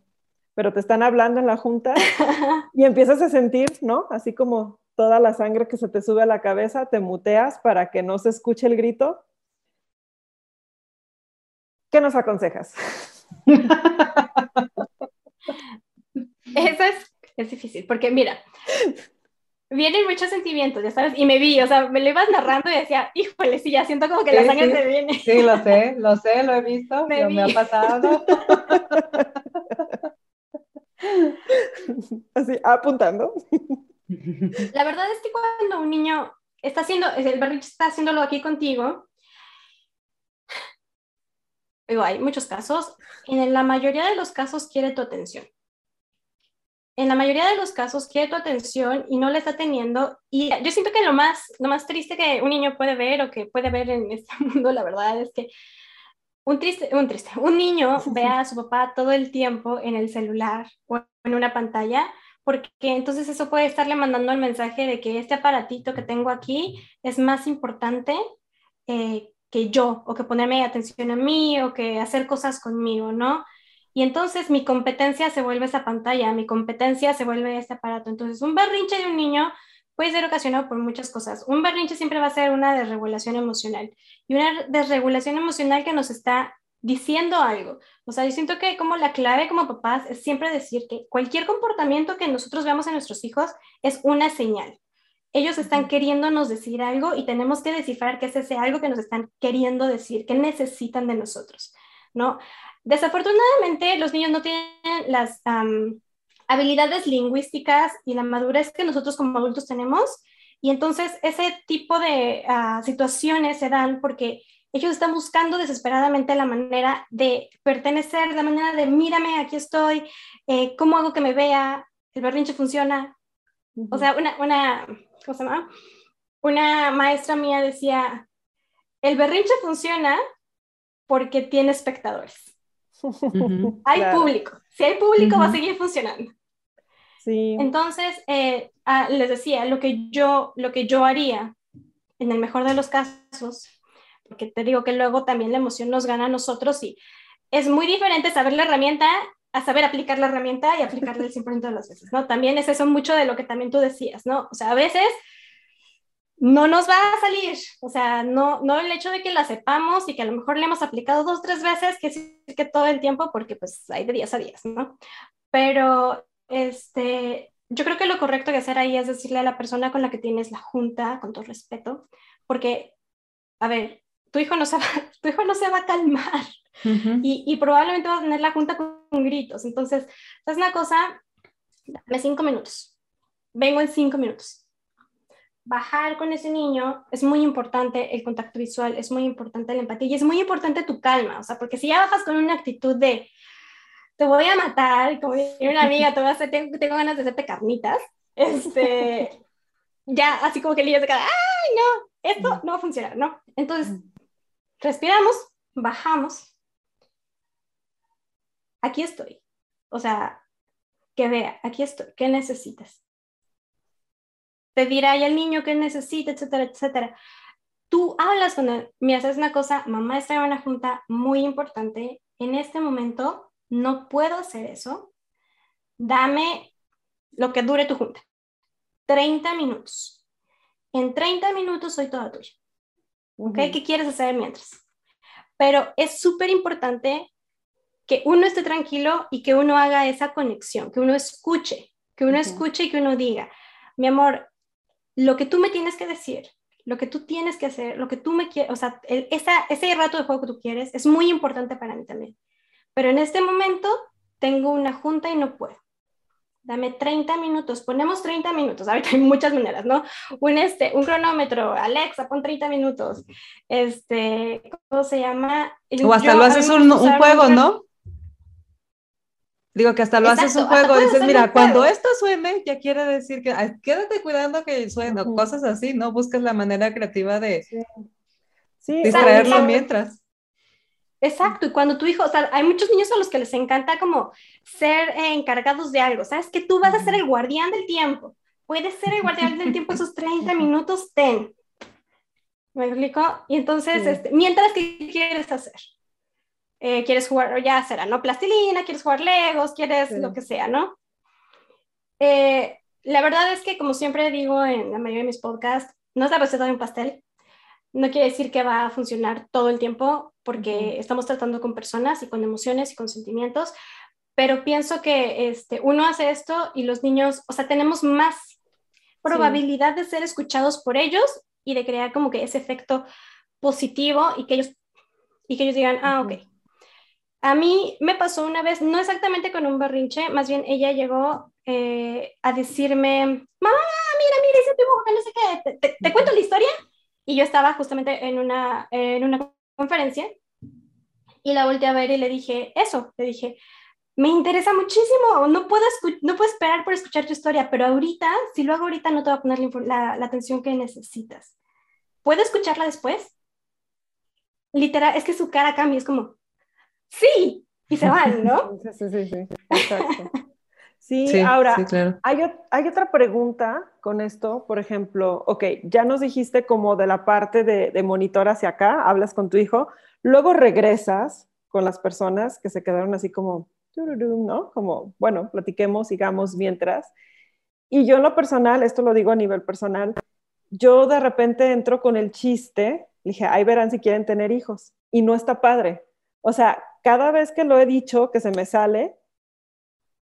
Pero te están hablando en la junta y empiezas a sentir, ¿no? Así como toda la sangre que se te sube a la cabeza, te muteas para que no se escuche el grito. ¿Qué nos aconsejas? Eso es, es difícil, porque mira, vienen muchos sentimientos, ya sabes, y me vi, o sea, me lo ibas narrando y decía, híjole, sí, ya siento como que la sangre me viene. Sí, lo sé, lo sé, lo he visto, me, me ha pasado. Así, apuntando. La verdad es que cuando un niño está haciendo, el berrinche está haciéndolo aquí contigo, digo, hay muchos casos, en la mayoría de los casos quiere tu atención. En la mayoría de los casos quiere tu atención y no le está teniendo. Y yo siento que lo más, lo más triste que un niño puede ver o que puede ver en este mundo, la verdad, es que un triste, un triste, un niño ve a su papá todo el tiempo en el celular o en una pantalla, porque entonces eso puede estarle mandando el mensaje de que este aparatito que tengo aquí es más importante eh, que yo, o que ponerme atención a mí, o que hacer cosas conmigo, ¿no? Y entonces mi competencia se vuelve esa pantalla, mi competencia se vuelve este aparato. Entonces, un berrinche de un niño puede ser ocasionado por muchas cosas. Un berrinche siempre va a ser una desregulación emocional y una desregulación emocional que nos está diciendo algo. O sea, yo siento que como la clave como papás es siempre decir que cualquier comportamiento que nosotros veamos en nuestros hijos es una señal. Ellos están queriéndonos decir algo y tenemos que descifrar qué es ese algo que nos están queriendo decir, qué necesitan de nosotros, ¿no? Desafortunadamente, los niños no tienen las habilidades lingüísticas y la madurez que nosotros como adultos tenemos. Y entonces ese tipo de ah, situaciones se dan porque ellos están buscando desesperadamente la manera de pertenecer, la manera de mírame, aquí estoy, eh, ¿cómo hago que me vea? El berrinche funciona. O sea, una, una, ¿cómo se llama? Una maestra mía decía, el berrinche funciona porque tiene espectadores. Hay público. Si hay público, va a seguir funcionando. Sí. Entonces, eh, ah, les decía, lo que, yo, lo que yo haría, en el mejor de los casos, porque te digo que luego también la emoción nos gana a nosotros y es muy diferente saber la herramienta a saber aplicar la herramienta y aplicarla el 100% de las veces, ¿no? También es eso mucho de lo que también tú decías, ¿no? O sea, a veces no nos va a salir, o sea, no, no el hecho de que la sepamos y que a lo mejor le hemos aplicado dos, tres veces, que sí que todo el tiempo, porque pues hay de días a días, ¿no? Pero, este, yo creo que lo correcto que hacer ahí es decirle a la persona con la que tienes la junta, con todo respeto, porque, a ver, tu hijo no se va, tu hijo no se va a calmar y, y, probablemente va a tener la junta con gritos. Entonces, es una cosa, dame cinco minutos, vengo en cinco minutos. Bajar con ese niño es muy importante, el contacto visual es muy importante, la empatía y es muy importante tu calma, o sea, porque si ya bajas con una actitud de te voy a matar, como dice una amiga, te voy a hacer, tengo, tengo ganas de hacerte carnitas, este, ya así como que el niño se queda, ay, no, esto no va a funcionar, ¿no? Entonces, respiramos, bajamos. Aquí estoy. O sea, que vea, aquí estoy, ¿qué necesitas? Te dirá al niño qué necesita, etcétera, etcétera. Tú hablas con él, me haces una cosa, mamá está en una junta muy importante, en este momento no puedo hacer eso, dame lo que dure tu junta, 30 minutos. En 30 minutos soy toda tuya. ¿Qué quieres hacer mientras? Pero es súper importante que uno esté tranquilo y que uno haga esa conexión, que uno escuche, que uno escuche y que uno diga, mi amor, lo que tú me tienes que decir, lo que tú tienes que hacer, lo que tú me quieres, o sea, ese rato de juego que tú quieres es muy importante para mí también. Pero en este momento tengo una junta y no puedo dame 30 minutos, ponemos 30 minutos, ahorita hay muchas maneras, ¿no? Un, este, un cronómetro, Alexa, pon 30 minutos, este, ¿cómo se llama? O hasta lo haces un, juego, ¿no? Digo que hasta lo haces un juego, dices, mira, cuando esto suene, ya quiere decir que quédate cuidando que suene, cosas así, ¿no? Buscas la manera creativa de distraerlo mientras. Exacto, y cuando tu hijo, o sea, hay muchos niños a los que les encanta como ser encargados de algo, ¿sabes? Que tú vas a ser el guardián del tiempo. Puedes ser el guardián del tiempo esos 30 minutos, ten. ¿Me explico? Y entonces, este, mientras, ¿qué quieres hacer? Eh, ¿Quieres jugar, ya será, ¿no? Plastilina, quieres jugar Legos, quieres lo que sea, ¿no? Eh, la verdad es que, como siempre digo en la mayoría de mis podcasts, no es la receta de un pastel. No quiere decir que va a funcionar todo el tiempo porque estamos tratando con personas y con emociones y con sentimientos, pero pienso que este, uno hace esto y los niños, o sea, tenemos más probabilidad de ser escuchados por ellos y de crear como que ese efecto positivo y que ellos, y que ellos digan, ah, ok. A mí me pasó una vez, no exactamente con un berrinche, más bien ella llegó eh, a decirme, mamá, mira, mira ese dibujo no sé qué, ¿Te, te cuento la historia? Y yo estaba justamente en una, en una conferencia y la volteé a ver y le dije eso, le dije, me interesa muchísimo, no puedo, no puedo esperar por escuchar tu historia, pero ahorita, si lo hago ahorita, no te va a poner la, la, atención que necesitas. ¿Puedo escucharla después? literal, es que su cara cambia, es como, sí, y se van, ¿no? Sí, sí, sí, exacto. Sí, ahora, hay, hay, otra pregunta con esto, por ejemplo, ok, ya nos dijiste como de la parte de, de monitor hacia acá, hablas con tu hijo, luego regresas con las personas que se quedaron así como, ¿no? Como, bueno, platiquemos, sigamos mientras. Y yo en lo personal, esto lo digo a nivel personal, yo de repente entro con el chiste, dije, ahí verán si quieren tener hijos, y no está padre. O sea, cada vez que lo he dicho, que se me sale,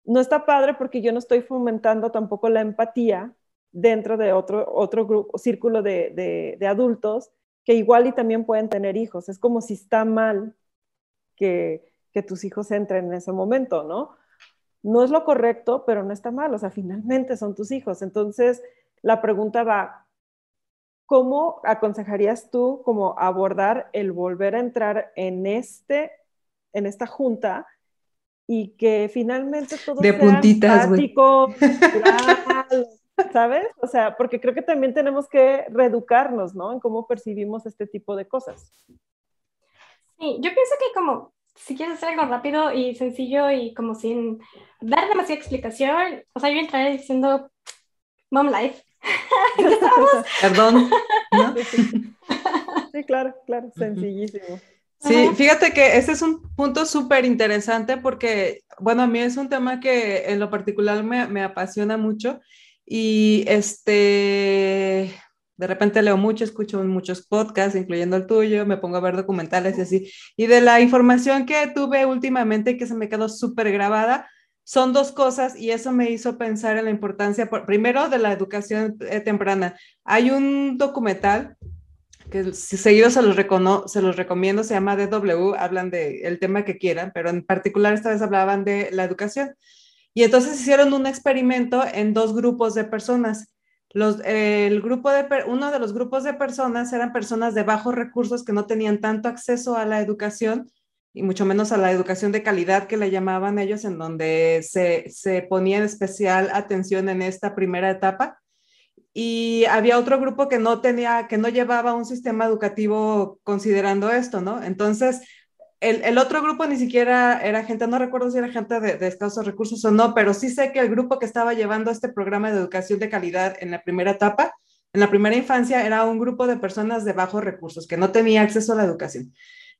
no está padre porque yo no estoy fomentando tampoco la empatía dentro de otro, otro grupo, círculo de, de, adultos que igual y también pueden tener hijos. Es como si está mal que, que tus hijos entren en ese momento, ¿no? No es lo correcto, pero no está mal, o sea, finalmente son tus hijos. Entonces, la pregunta va, ¿cómo aconsejarías tú como abordar el volver a entrar en, este, en esta junta y que finalmente todo de sea puntitas, ¿sabes? O sea, porque creo que también tenemos que reeducarnos, ¿no? En cómo percibimos este tipo de cosas. Sí, yo pienso que como si quieres hacer algo rápido y sencillo y como sin dar demasiada explicación, o sea, yo entraré diciendo Mom Life. Perdón. Sí, claro, claro, sencillísimo. Sí, fíjate que ese es un punto súper interesante porque, bueno, a mí es un tema que en lo particular me, me, apasiona mucho y este, de repente leo mucho, escucho muchos podcasts, incluyendo el tuyo, me pongo a ver documentales y así. Y de la información que tuve últimamente que se me quedó súper grabada, son dos cosas y eso me hizo pensar en la importancia, primero, de la educación eh, temprana. Hay un documental que seguido se los, se los recomiendo, se llama DW, hablan del el tema que quieran, pero en particular esta vez hablaban de la educación. Y entonces hicieron un experimento en dos grupos de personas. Los, el grupo de, uno de los grupos de personas eran personas de bajos recursos que no tenían tanto acceso a la educación y mucho menos a la educación de calidad que le llamaban ellos, en donde se, se ponía especial atención en esta primera etapa y había otro grupo que no tenía, que no llevaba un sistema educativo considerando esto, ¿no? Entonces, el, otro grupo ni siquiera era gente, no recuerdo si era gente de, de, escasos recursos o no, pero sí sé que el grupo que estaba llevando este programa de educación de calidad en la primera etapa, en la primera infancia, era un grupo de personas de bajos recursos que no tenía acceso a la educación.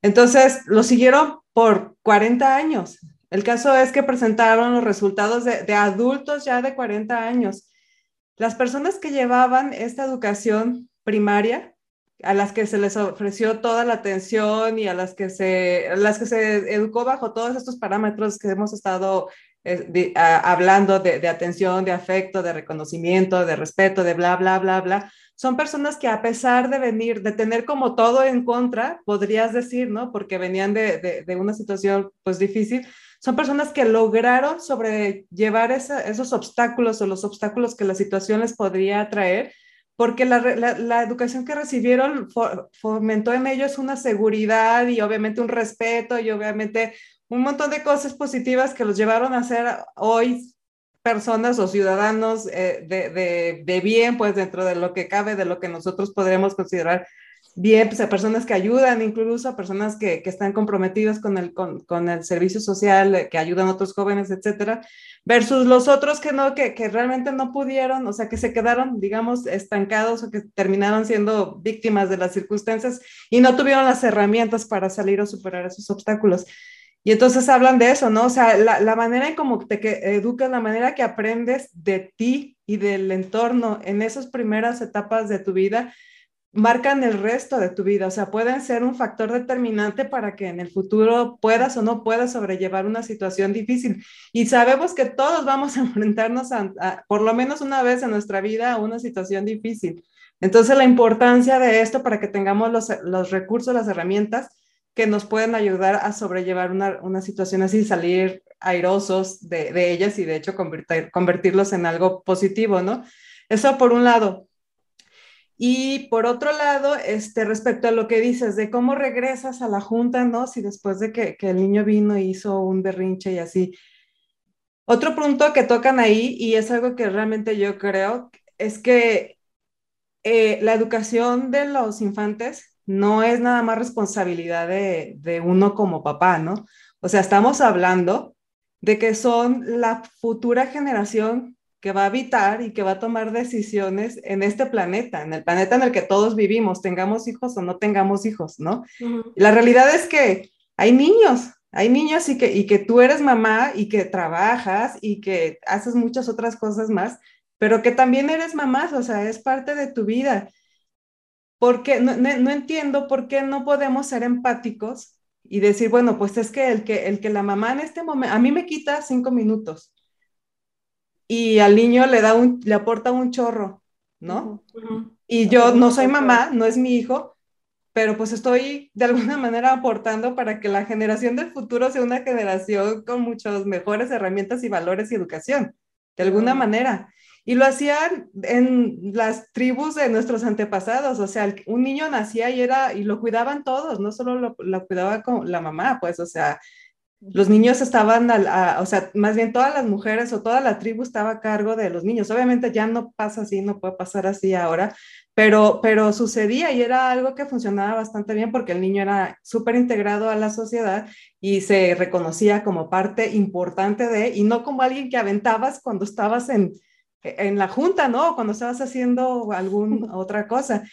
Entonces, lo siguieron por 40 años. El caso es que presentaron los resultados de adultos ya de 40 años las personas que llevaban esta educación primaria, a las que se les ofreció toda la atención y a las que se, las que se educó bajo todos estos parámetros que hemos estado eh, hablando de, atención, de afecto, de reconocimiento, de respeto, de bla, bla, bla, bla, son personas que a pesar de venir, de tener como todo en contra, podrías decir, ¿no? Porque venían de, de, de una situación pues difícil, son personas que lograron sobrellevar esos obstáculos o los obstáculos que la situación les podría traer, porque la, educación que recibieron fomentó en ellos una seguridad y obviamente un respeto y obviamente un montón de cosas positivas que los llevaron a ser hoy personas o ciudadanos eh, de, bien, pues dentro de lo que cabe, de lo que nosotros podremos considerar bien, pues a personas que ayudan, incluso a personas que, que están comprometidas con el, con, con, el servicio social, eh, que ayudan a otros jóvenes, etcétera, versus los otros que no, que, que, realmente no pudieron, o sea, que se quedaron, digamos, estancados o que terminaron siendo víctimas de las circunstancias y no tuvieron las herramientas para salir o superar esos obstáculos. Y entonces hablan de eso, ¿no? O sea, la, la manera en cómo te que educas, la manera que aprendes de ti y del entorno en esas primeras etapas de tu vida, marcan el resto de tu vida, o sea, pueden ser un factor determinante para que en el futuro puedas o no puedas sobrellevar una situación difícil. Y sabemos que todos vamos a enfrentarnos por lo menos una vez en nuestra vida a una situación difícil. Entonces, la importancia de esto para que tengamos los, los recursos, las herramientas que nos pueden ayudar a sobrellevar una, una situación así, salir airosos de, de ellas y de hecho convertir, convertirlos en algo positivo, ¿no? Eso por un lado. Y por otro lado, este, respecto a lo que dices de cómo regresas a la junta, ¿no? Si después de que, que el niño vino hizo un berrinche y así. Otro punto que tocan ahí, y es algo que realmente yo creo, es que eh, la educación de los infantes no es nada más responsabilidad de, de uno como papá, ¿no? O sea, estamos hablando de que son la futura generación que va a habitar y que va a tomar decisiones en este planeta, en el planeta en el que todos vivimos, tengamos hijos o no tengamos hijos, ¿no? La realidad es que hay niños, hay niños y que, y que tú eres mamá y que trabajas y que haces muchas otras cosas más, pero que también eres mamá, o sea, es parte de tu vida. Porque no, no, entiendo por qué no podemos ser empáticos y decir, bueno, pues es que el que, el que la mamá en este momento, a mí me quita cinco minutos y al niño le da un, le aporta un chorro, ¿no? Y yo no soy mamá, no es mi hijo, pero pues estoy de alguna manera aportando para que la generación del futuro sea una generación con muchas mejores herramientas y valores y educación, de alguna manera. Y lo hacían en las tribus de nuestros antepasados, o sea, un niño nacía y era, y lo cuidaban todos, no solo lo, lo cuidaba con la mamá, pues, o sea, los niños estaban, o sea, más bien todas las mujeres o toda la tribu estaba a cargo de los niños. Obviamente ya no pasa así, no puede pasar así ahora, pero, pero sucedía y era algo que funcionaba bastante bien porque el niño era súper integrado a la sociedad y se reconocía como parte importante de, y no como alguien que aventabas cuando estabas en, en la junta, ¿no? Cuando estabas haciendo alguna otra cosa.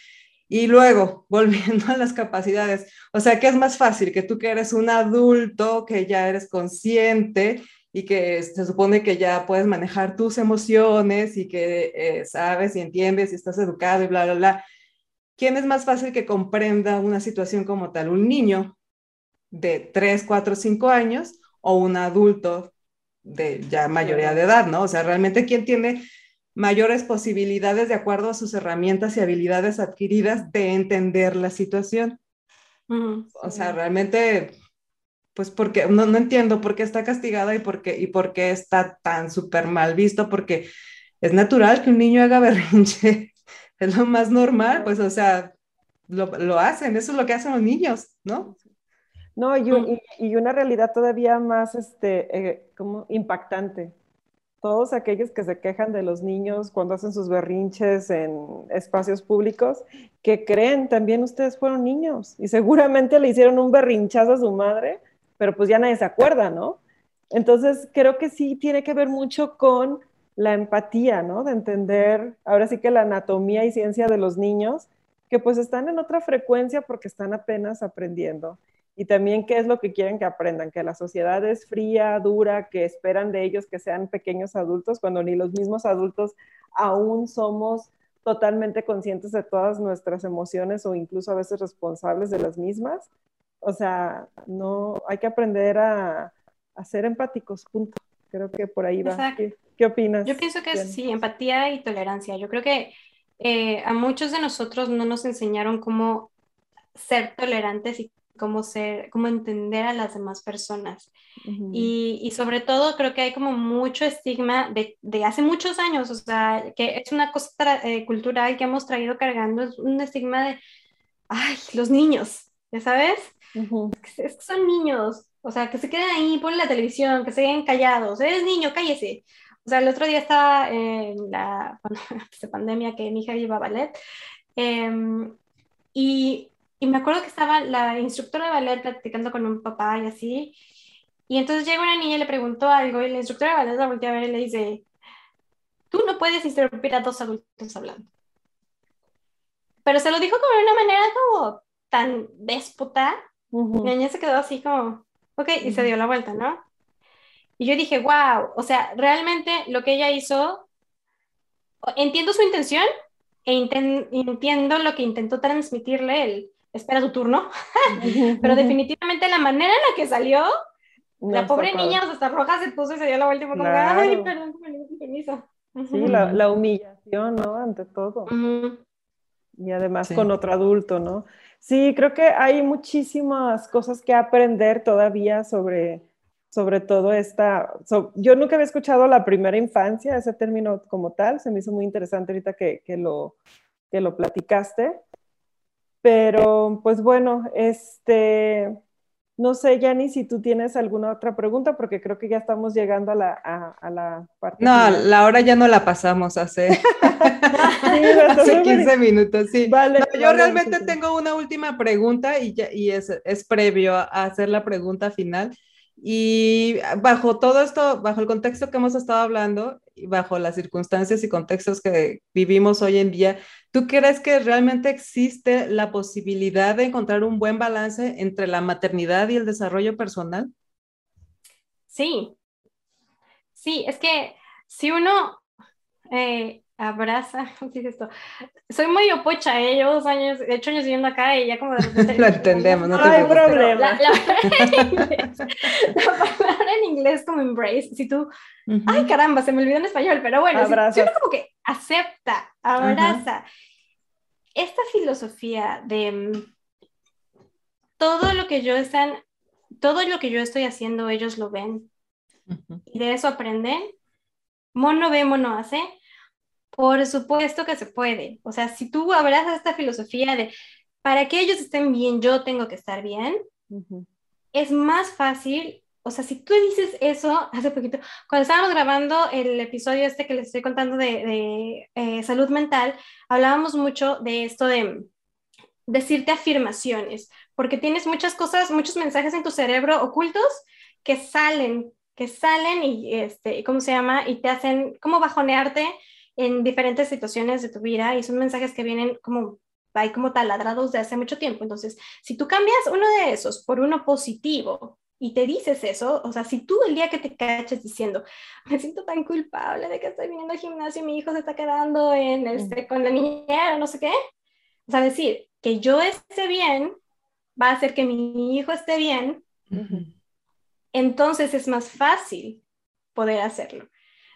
Y luego, volviendo a las capacidades, o sea, ¿qué es más fácil? Que tú que eres un adulto, que ya eres consciente y que se supone que ya puedes manejar tus emociones y que eh, sabes y entiendes y estás educado y bla, bla, bla. ¿Quién es más fácil que comprenda una situación como tal? ¿Un niño de 3, 4, 5 años o un adulto de ya mayoría de edad, ¿no? O sea, realmente, ¿quién tiene mayores posibilidades de acuerdo a sus herramientas y habilidades adquiridas de entender la situación. O sea, realmente, pues porque no, no, entiendo por qué está castigada y por qué, y por qué está tan súper mal visto, porque es natural que un niño haga berrinche, es lo más normal, pues o sea, lo, lo hacen, eso es lo que hacen los niños, ¿no? No, y, y, y una realidad todavía más este, eh, como impactante todos aquellos que se quejan de los niños cuando hacen sus berrinches en espacios públicos, que creen también ustedes fueron niños y seguramente le hicieron un berrinchazo a su madre, pero pues ya nadie se acuerda, ¿no? Entonces creo que sí tiene que ver mucho con la empatía, ¿no? De entender ahora sí que la anatomía y ciencia de los niños, que pues están en otra frecuencia porque están apenas aprendiendo y también qué es lo que quieren que aprendan, que la sociedad es fría, dura, que esperan de ellos que sean pequeños adultos, cuando ni los mismos adultos aún somos totalmente conscientes de todas nuestras emociones o incluso a veces responsables de las mismas. O sea, no, hay que aprender a, a ser empáticos, punto. Creo que por ahí va. ¿Qué, ¿Qué, opinas? Yo pienso que sí, empatía y tolerancia. Yo creo que eh, a muchos de nosotros no nos enseñaron cómo ser tolerantes y cómo ser, cómo entender a las demás personas. y, y, sobre todo creo que hay como mucho estigma de, de, hace muchos años, o sea, que es una cosa eh, cultural que hemos traído cargando, es un estigma de, ay, los niños, ¿ya sabes? es, que, son niños, o sea, que se queden ahí, ponen la televisión, que se queden callados, eres niño, cállese. O sea, el otro día estaba en la, pandemia que mi hija lleva ballet, em, y y me acuerdo que estaba la instructora de ballet platicando con un papá y así. Y entonces llega una niña y le preguntó algo y la instructora de ballet la voltea a ver y le dice, tú no puedes interrumpir a dos adultos hablando. Pero se lo dijo como de una manera como tan déspota. La niña se quedó así como, ok, y se dio la vuelta, ¿no? Y yo dije, wow, o sea, realmente lo que ella hizo, entiendo su intención e entiendo lo que intentó transmitirle él espera tu turno, pero definitivamente la manera en la que salió, la pobre niña, hasta roja se puso y se dio la vuelta y fue como, ay, perdón, permiso. Sí, la, la, humillación, ¿no? Ante todo. Y además con otro adulto, ¿no? Sí, creo que hay muchísimas cosas que aprender todavía sobre, sobre todo esta... yo nunca había escuchado la primera infancia, ese término como tal, se me hizo muy interesante ahorita que, que lo, que lo platicaste. Pero, pues bueno, este, No sé, Yanni, si tú tienes alguna otra pregunta, porque creo que ya estamos llegando a la, a, la parte. No, la hora ya no la pasamos hace, hace 15 minutos, sí. Vale, yo realmente tengo una última pregunta y, y es, es previo a hacer la pregunta final. Y bajo todo esto, bajo el contexto que hemos estado hablando y bajo las circunstancias y contextos que vivimos hoy en día, ¿tú crees que realmente existe la posibilidad de encontrar un buen balance entre la maternidad y el desarrollo personal? Sí, sí, es que si uno eh, abraza, esto? Soy muy opocha, ¿eh? Llevo dos años, de hecho años viviendo acá y ya como de repente... Lo entendemos, no, hay problema. La, palabra en inglés como embrace, si tú... Ay, caramba, se me olvidó en español, pero bueno, si, uno como que acepta, abraza. Esta filosofía de mm, todo lo que yo están, todo lo que yo estoy haciendo, ellos lo ven. Y de eso aprenden. Mono ve, mono hace por supuesto que se puede. O sea, si tú abrazas esta filosofía de para que ellos estén bien, yo tengo que estar bien, es más fácil. O sea, si tú dices eso, hace poquito, cuando estábamos grabando el episodio este que les estoy contando de, eh, salud mental, hablábamos mucho de esto de decirte afirmaciones, porque tienes muchas cosas, muchos mensajes en tu cerebro ocultos que salen, que salen y, este, ¿cómo se llama? Y te hacen como bajonearte en diferentes situaciones de tu vida y son mensajes que vienen como hay como taladrados de hace mucho tiempo. Entonces, si tú cambias uno de esos por uno positivo y te dices eso, o sea, si tú el día que te caches diciendo, me siento tan culpable de que estoy viniendo al gimnasio y mi hijo se está quedando en este, con la niñera, no sé qué, o sea, decir que yo esté bien va a hacer que mi hijo esté bien, entonces es más fácil poder hacerlo.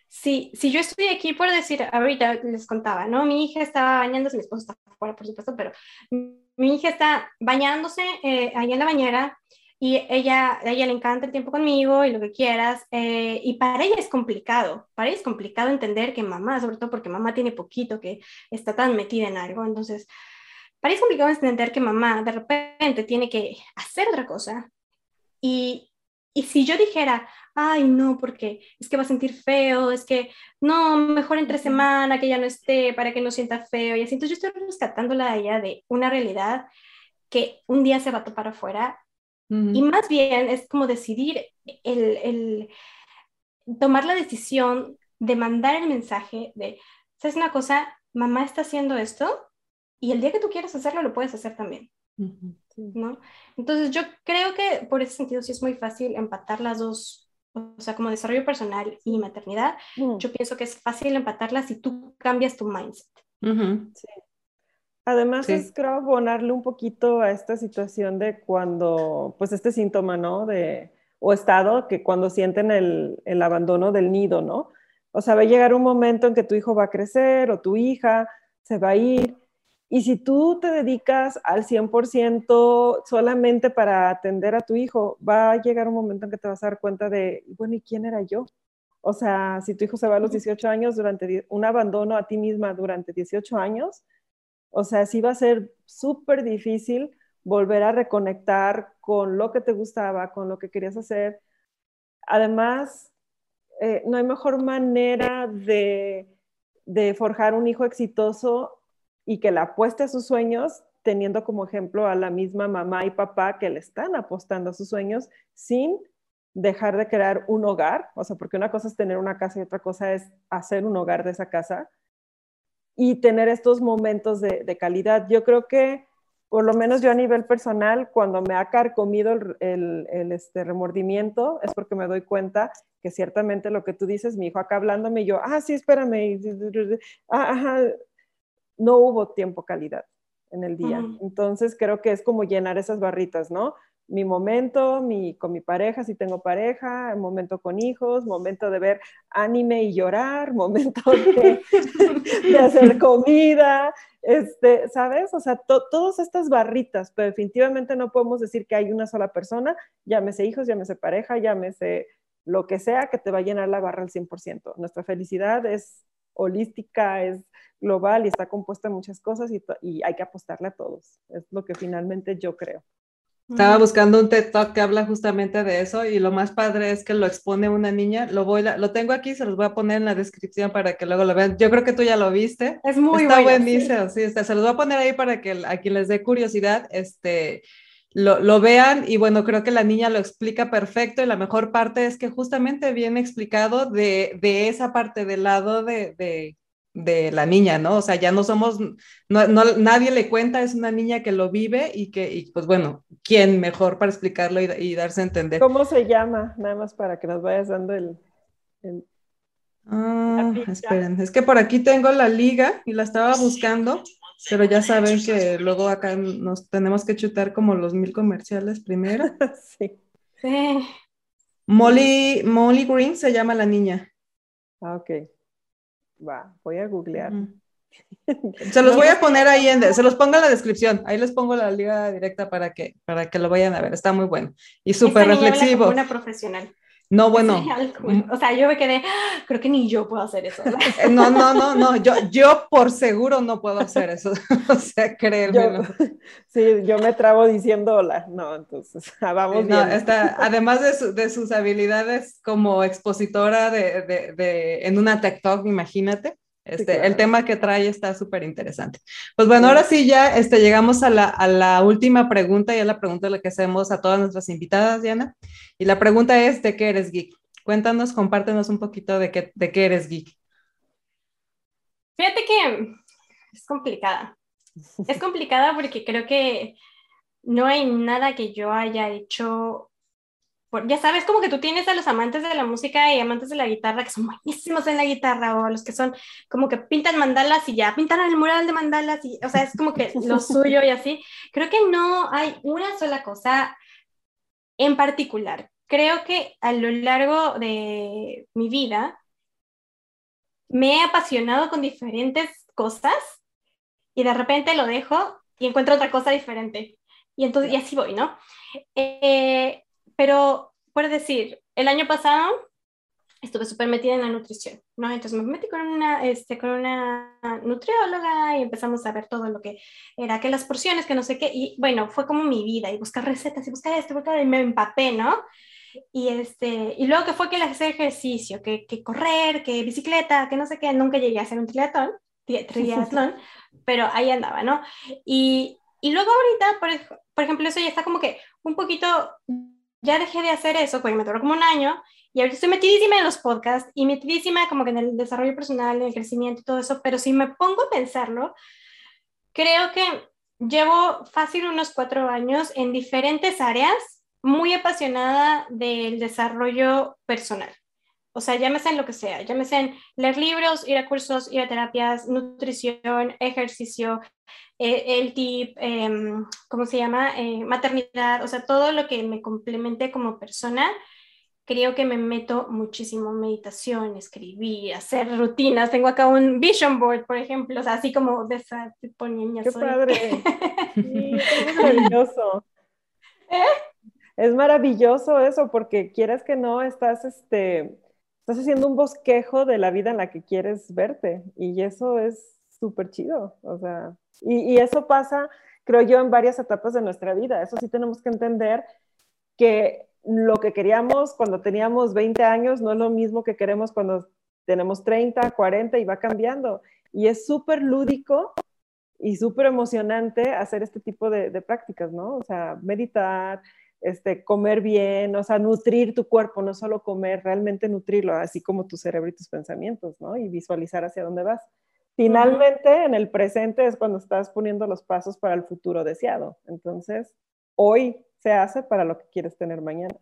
Si, si yo estoy aquí por decir, ahorita les contaba, ¿no? Mi hija estaba bañándose, mi esposo está fuera, por supuesto, pero mi hija está bañándose eh, en la bañera y ella, a ella le encanta el tiempo conmigo y lo que quieras, eh, y para ella es complicado, para ella es complicado entender que mamá, sobre todo porque mamá tiene poquito que está tan metida en algo, entonces, para ella es complicado entender que mamá de repente tiene que hacer otra cosa y, y si yo dijera, ay, no, porque es que va a sentir feo, es que no, mejor entre semana que ya no esté para que no sienta feo y así. Entonces yo estoy rescatándola a ella de una realidad que un día se va a topar afuera y más bien es como decidir el, el, tomar la decisión de mandar el mensaje de, ¿sabes una cosa? Mamá está haciendo esto y el día que tú quieras hacerlo lo puedes hacer también. ¿no? Entonces yo creo que por ese sentido sí es muy fácil empatar las dos o sea, como desarrollo personal y maternidad, mm. yo pienso que es fácil empatarla si tú cambias tu mindset. sí. Además es creo abonarle un poquito a esta situación de cuando, pues este síntoma, ¿no? De, o estado que cuando sienten el, el abandono del nido, ¿no? O sea, va a llegar un momento en que tu hijo va a crecer o tu hija se va a ir y si tú te dedicas al 100% solamente para atender a tu hijo, va a llegar un momento en que te vas a dar cuenta de, bueno, ¿y quién era yo? O sea, si tu hijo se va a los 18 años durante un abandono a ti misma durante 18 años, o sea, sí va a ser súper difícil volver a reconectar con lo que te gustaba, con lo que querías hacer. Además, eh, no hay mejor manera de, de forjar un hijo exitoso y que le apueste a sus sueños teniendo como ejemplo a la misma mamá y papá que le están apostando a sus sueños sin dejar de crear un hogar, o sea, porque una cosa es tener una casa y otra cosa es hacer un hogar de esa casa y tener estos momentos de, calidad. Yo creo que, por lo menos yo a nivel personal, cuando me ha carcomido el, este remordimiento, es porque me doy cuenta que ciertamente lo que tú dices, mi hijo acá hablándome, y yo, ah, sí, espérame, ah, ajá, no hubo tiempo calidad en el día. Entonces creo que es como llenar esas barritas, ¿no? Mi momento, mi, con mi pareja, si tengo pareja, momento con hijos, momento de ver anime y llorar, momento de, hacer comida, este, ¿sabes? O sea, todas estas barritas, pero definitivamente no podemos decir que hay una sola persona, llámese hijos, llámese pareja, llámese lo que sea que te va a llenar la barra al 100%. Nuestra felicidad es holística, es global y está compuesta de muchas cosas y, hay que apostarle a todos. Es lo que finalmente yo creo. Estaba buscando un TED Talk que habla justamente de eso y lo más padre es que lo expone una niña. Lo voy, lo tengo aquí, se los voy a poner en la descripción para que luego lo vean. Yo creo que tú ya lo viste. Es muy Está buenísimo, sí. se los voy a poner ahí para que a quien les dé curiosidad, este, lo, lo, vean y bueno, creo que la niña lo explica perfecto y la mejor parte es que justamente viene explicado de, de esa parte del lado de, de de la niña, ¿no? O sea, ya no somos, no, nadie le cuenta, es una niña que lo vive y que, y pues bueno, ¿quién mejor para explicarlo y, darse a entender? ¿Cómo se llama? Nada más para que nos vayas dando el... Ah, esperen, es que por aquí tengo la liga y la estaba buscando, pero ya saben que luego acá nos tenemos que chutar como los mil comerciales primero. sí. sí. Molly, Molly Green se llama la niña. Ah, ok. Va, voy a googlear. Se los voy a poner ahí, en, se los pongo en la descripción. Ahí les pongo la liga directa para que, para que lo vayan a ver. Está muy bueno y súper reflexivo. Una profesional. No, bueno. Mm. O sea, yo me quedé, ah, creo que ni yo puedo hacer eso. No, no, no, no, yo, yo por seguro no puedo hacer eso. o sea, créemelo. sí, yo me trabo diciendo hola. No, entonces, vamos no, Está, además de, de, sus habilidades como expositora de, de, de, en una TikTok, imagínate. Este, El tema que trae está súper interesante. Pues bueno, ahora sí ya este, llegamos a la, a la, última pregunta y es la pregunta la que hacemos a todas nuestras invitadas, Diana. Y la pregunta es, ¿de qué eres geek? Cuéntanos, compártenos un poquito de qué, de qué eres geek. Fíjate que es complicada. Es complicada porque creo que no hay nada que yo haya hecho ya sabes, como que tú tienes a los amantes de la música y amantes de la guitarra que son buenísimos en la guitarra, o los que son como que pintan mandalas y ya pintan el mural de mandalas, y, o sea, es como que lo suyo y así. Creo que no hay una sola cosa en particular. Creo que a lo largo de mi vida me he apasionado con diferentes cosas y de repente lo dejo y encuentro otra cosa diferente. Y entonces, y así voy, ¿no? Eh, pero, por decir, el año pasado estuve súper metida en la nutrición, ¿no? Entonces me metí con una, este, con una nutrióloga y empezamos a ver todo lo que era, que las porciones, que no sé qué, y bueno, fue como mi vida, y buscar recetas, y buscar esto, buscar, y me empapé, ¿no? Y, este, y luego que fue que hacer ejercicio, que, que correr, que bicicleta, que no sé qué, nunca llegué a hacer un triatlón, triatlón, pero ahí andaba, ¿no? Y, y luego ahorita, por, por ejemplo, eso ya está como que un poquito ya dejé de hacer eso, porque me duró como un año, y ahorita estoy metidísima en los podcasts y metidísima como que en el desarrollo personal, en el crecimiento y todo eso, pero si me pongo a pensarlo, creo que llevo fácil unos cuatro años en diferentes áreas, muy apasionada del desarrollo personal. O sea, llámese en lo que sea, llámese en leer libros, ir a cursos, ir a terapias, nutrición, ejercicio, eh, el tip, em, ¿cómo se llama? Eh, maternidad, o sea, todo lo que me complemente como persona. Creo que me meto muchísimo en meditación, escribir, hacer rutinas. Tengo acá un vision board, por ejemplo, o sea, así como de esa tipo niña. ¡Qué padre! es maravilloso. ¿Eh? Es maravilloso eso, porque quieras que no, estás este, estás haciendo un bosquejo de la vida en la que quieres verte y eso es súper chido, o sea, y, eso pasa, creo yo, en varias etapas de nuestra vida. Eso sí tenemos que entender que lo que queríamos cuando teníamos 20 años no es lo mismo que queremos cuando tenemos 30, 40 y va cambiando. Y es súper lúdico y súper emocionante hacer este tipo de, de, prácticas, ¿no? O sea, meditar, este, comer bien, o sea, nutrir tu cuerpo, no solo comer, realmente nutrirlo, así como tu cerebro y tus pensamientos, ¿no? Y visualizar hacia dónde vas. Finalmente, en el presente es cuando estás poniendo los pasos para el futuro deseado. Entonces, hoy se hace para lo que quieres tener mañana.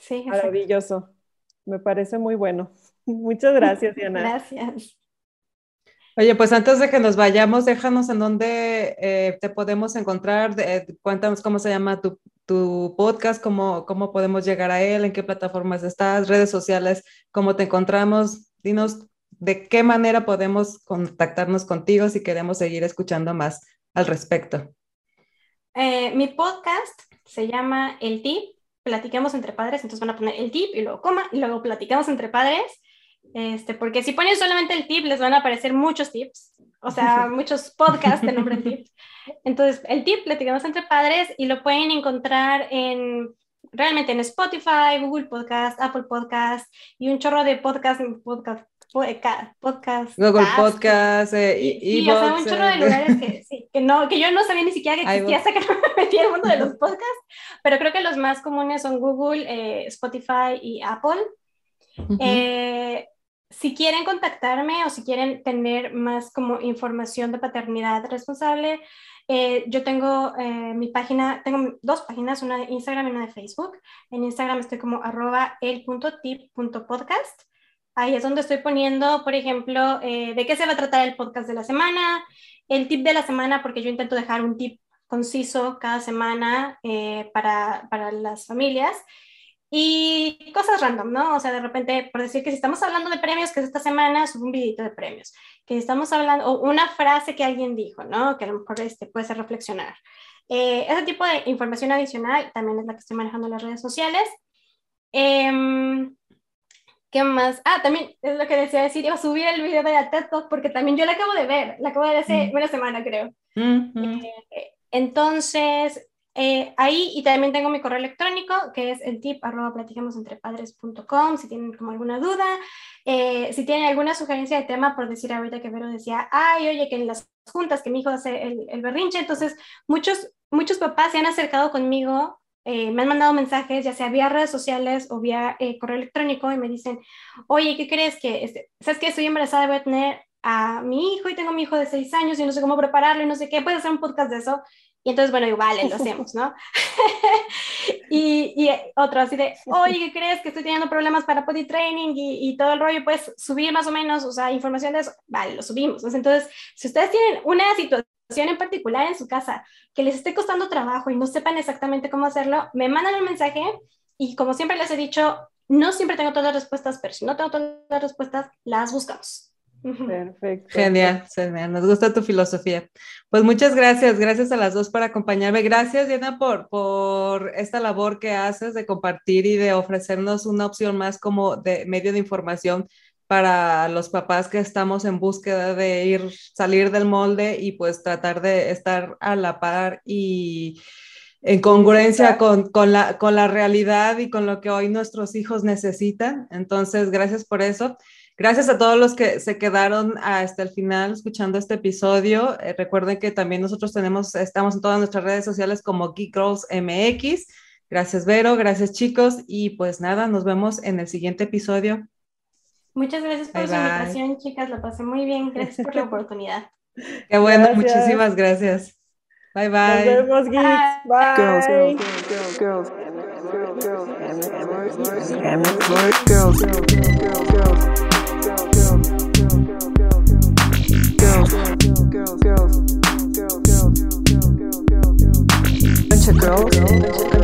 sí, maravilloso. Me parece muy bueno. Muchas gracias, Diana. Gracias. Oye, pues antes de que nos vayamos, déjanos en dónde eh, te podemos encontrar. cuéntanos cómo se llama tu, tu podcast, cómo, cómo podemos llegar a él, en qué plataformas estás, redes sociales, cómo te encontramos. Dinos de qué manera podemos contactarnos contigo si queremos seguir escuchando más al respecto. Eh, mi podcast se llama El Tip, Platiquemos entre Padres, entonces van a poner el tip y luego coma, y luego platicamos entre padres. Este, porque si ponen solamente el tip, les van a aparecer muchos tips, o sea, muchos podcasts de nombre tips. Entonces, el tip, platicamos entre padres, y lo pueden encontrar en realmente en Spotify, Google Podcast, Apple Podcast y un chorro de podcast, podcast podcast. Google Podcast, eh, y, o sea, un chorro de eh. lugares que, sí, que, no, que yo no sabía ni siquiera que existía hasta que no me metí el mundo de los podcasts, pero creo que los más comunes son Google, eh, Spotify y Apple. si quieren contactarme o si quieren tener más como información de paternidad responsable, yo tengo mi página, tengo dos páginas, una de Instagram y una de Facebook. En Instagram estoy como arroba el.tip.podcast Ahí es donde estoy poniendo, por ejemplo, eh, de qué se va a tratar el podcast de la semana, el tip de la semana, porque yo intento dejar un tip conciso cada semana eh, para, para, las familias. Y cosas random, ¿no? O sea, de repente, por decir que si estamos hablando de premios, que es esta semana, subo un videito de premios. Que estamos hablando, o una frase que alguien dijo, ¿no? Que a lo mejor este, puede ser reflexionar. Eh, ese tipo de información adicional también es la que estoy manejando en las redes sociales. Eh, ¿Qué más? Ah, también es lo que decía decir, iba a subir el video de la TED Talk porque también yo la acabo de ver, la acabo de ver hace una semana, creo. Eh, entonces, eh, ahí y también tengo mi correo electrónico que es el tip arroba platiquemosentrepadres.com si tienen como alguna duda, eh, si tienen alguna sugerencia de tema, por decir ahorita que Vero decía, ay, oye, que en las juntas que mi hijo hace el, el berrinche, entonces muchos, muchos papás se han acercado conmigo eh, me han mandado mensajes, ya sea vía redes sociales o vía eh, correo electrónico, y me dicen, oye, ¿qué crees que, este, sabes que estoy embarazada, voy a tener a mi hijo y tengo a mi hijo de seis años y no sé cómo prepararlo y no sé qué, ¿puedes hacer un podcast de eso? Y entonces, bueno, digo, vale, lo hacemos, ¿no? y, y, otro así de, oye, ¿qué crees? Que estoy teniendo problemas para potty training y, y, todo el rollo, pues subir más o menos, o sea, información de eso, vale, lo subimos. Entonces, si ustedes tienen una situación en particular en su casa que les esté costando trabajo y no sepan exactamente cómo hacerlo, me mandan un mensaje y como siempre les he dicho, no siempre tengo todas las respuestas, pero si no tengo todas las respuestas, las buscamos. Perfecto. Genial, genial. Nos gusta tu filosofía. Pues muchas gracias, gracias a las dos por acompañarme. Gracias, Diana, por, por esta labor que haces de compartir y de ofrecernos una opción más como de medio de información para los papás que estamos en búsqueda de ir, salir del molde y pues tratar de estar a la par y en congruencia con, con, la, con la realidad y con lo que hoy nuestros hijos necesitan. Entonces, gracias por eso. Gracias a todos los que se quedaron hasta el final escuchando este episodio. Eh, recuerden que también nosotros tenemos, estamos en todas nuestras redes sociales como Geek Girls MX. Gracias, Vero. Gracias, chicos. Y pues nada, nos vemos en el siguiente episodio. Muchas gracias por su invitación, chicas. La pasé muy bien. Gracias por la oportunidad. Qué bueno, muchísimas gracias. Bye bye. Nos vemos, geeks. Bye. Girls, girls, girls, Girls MX. Girls, girls, girls,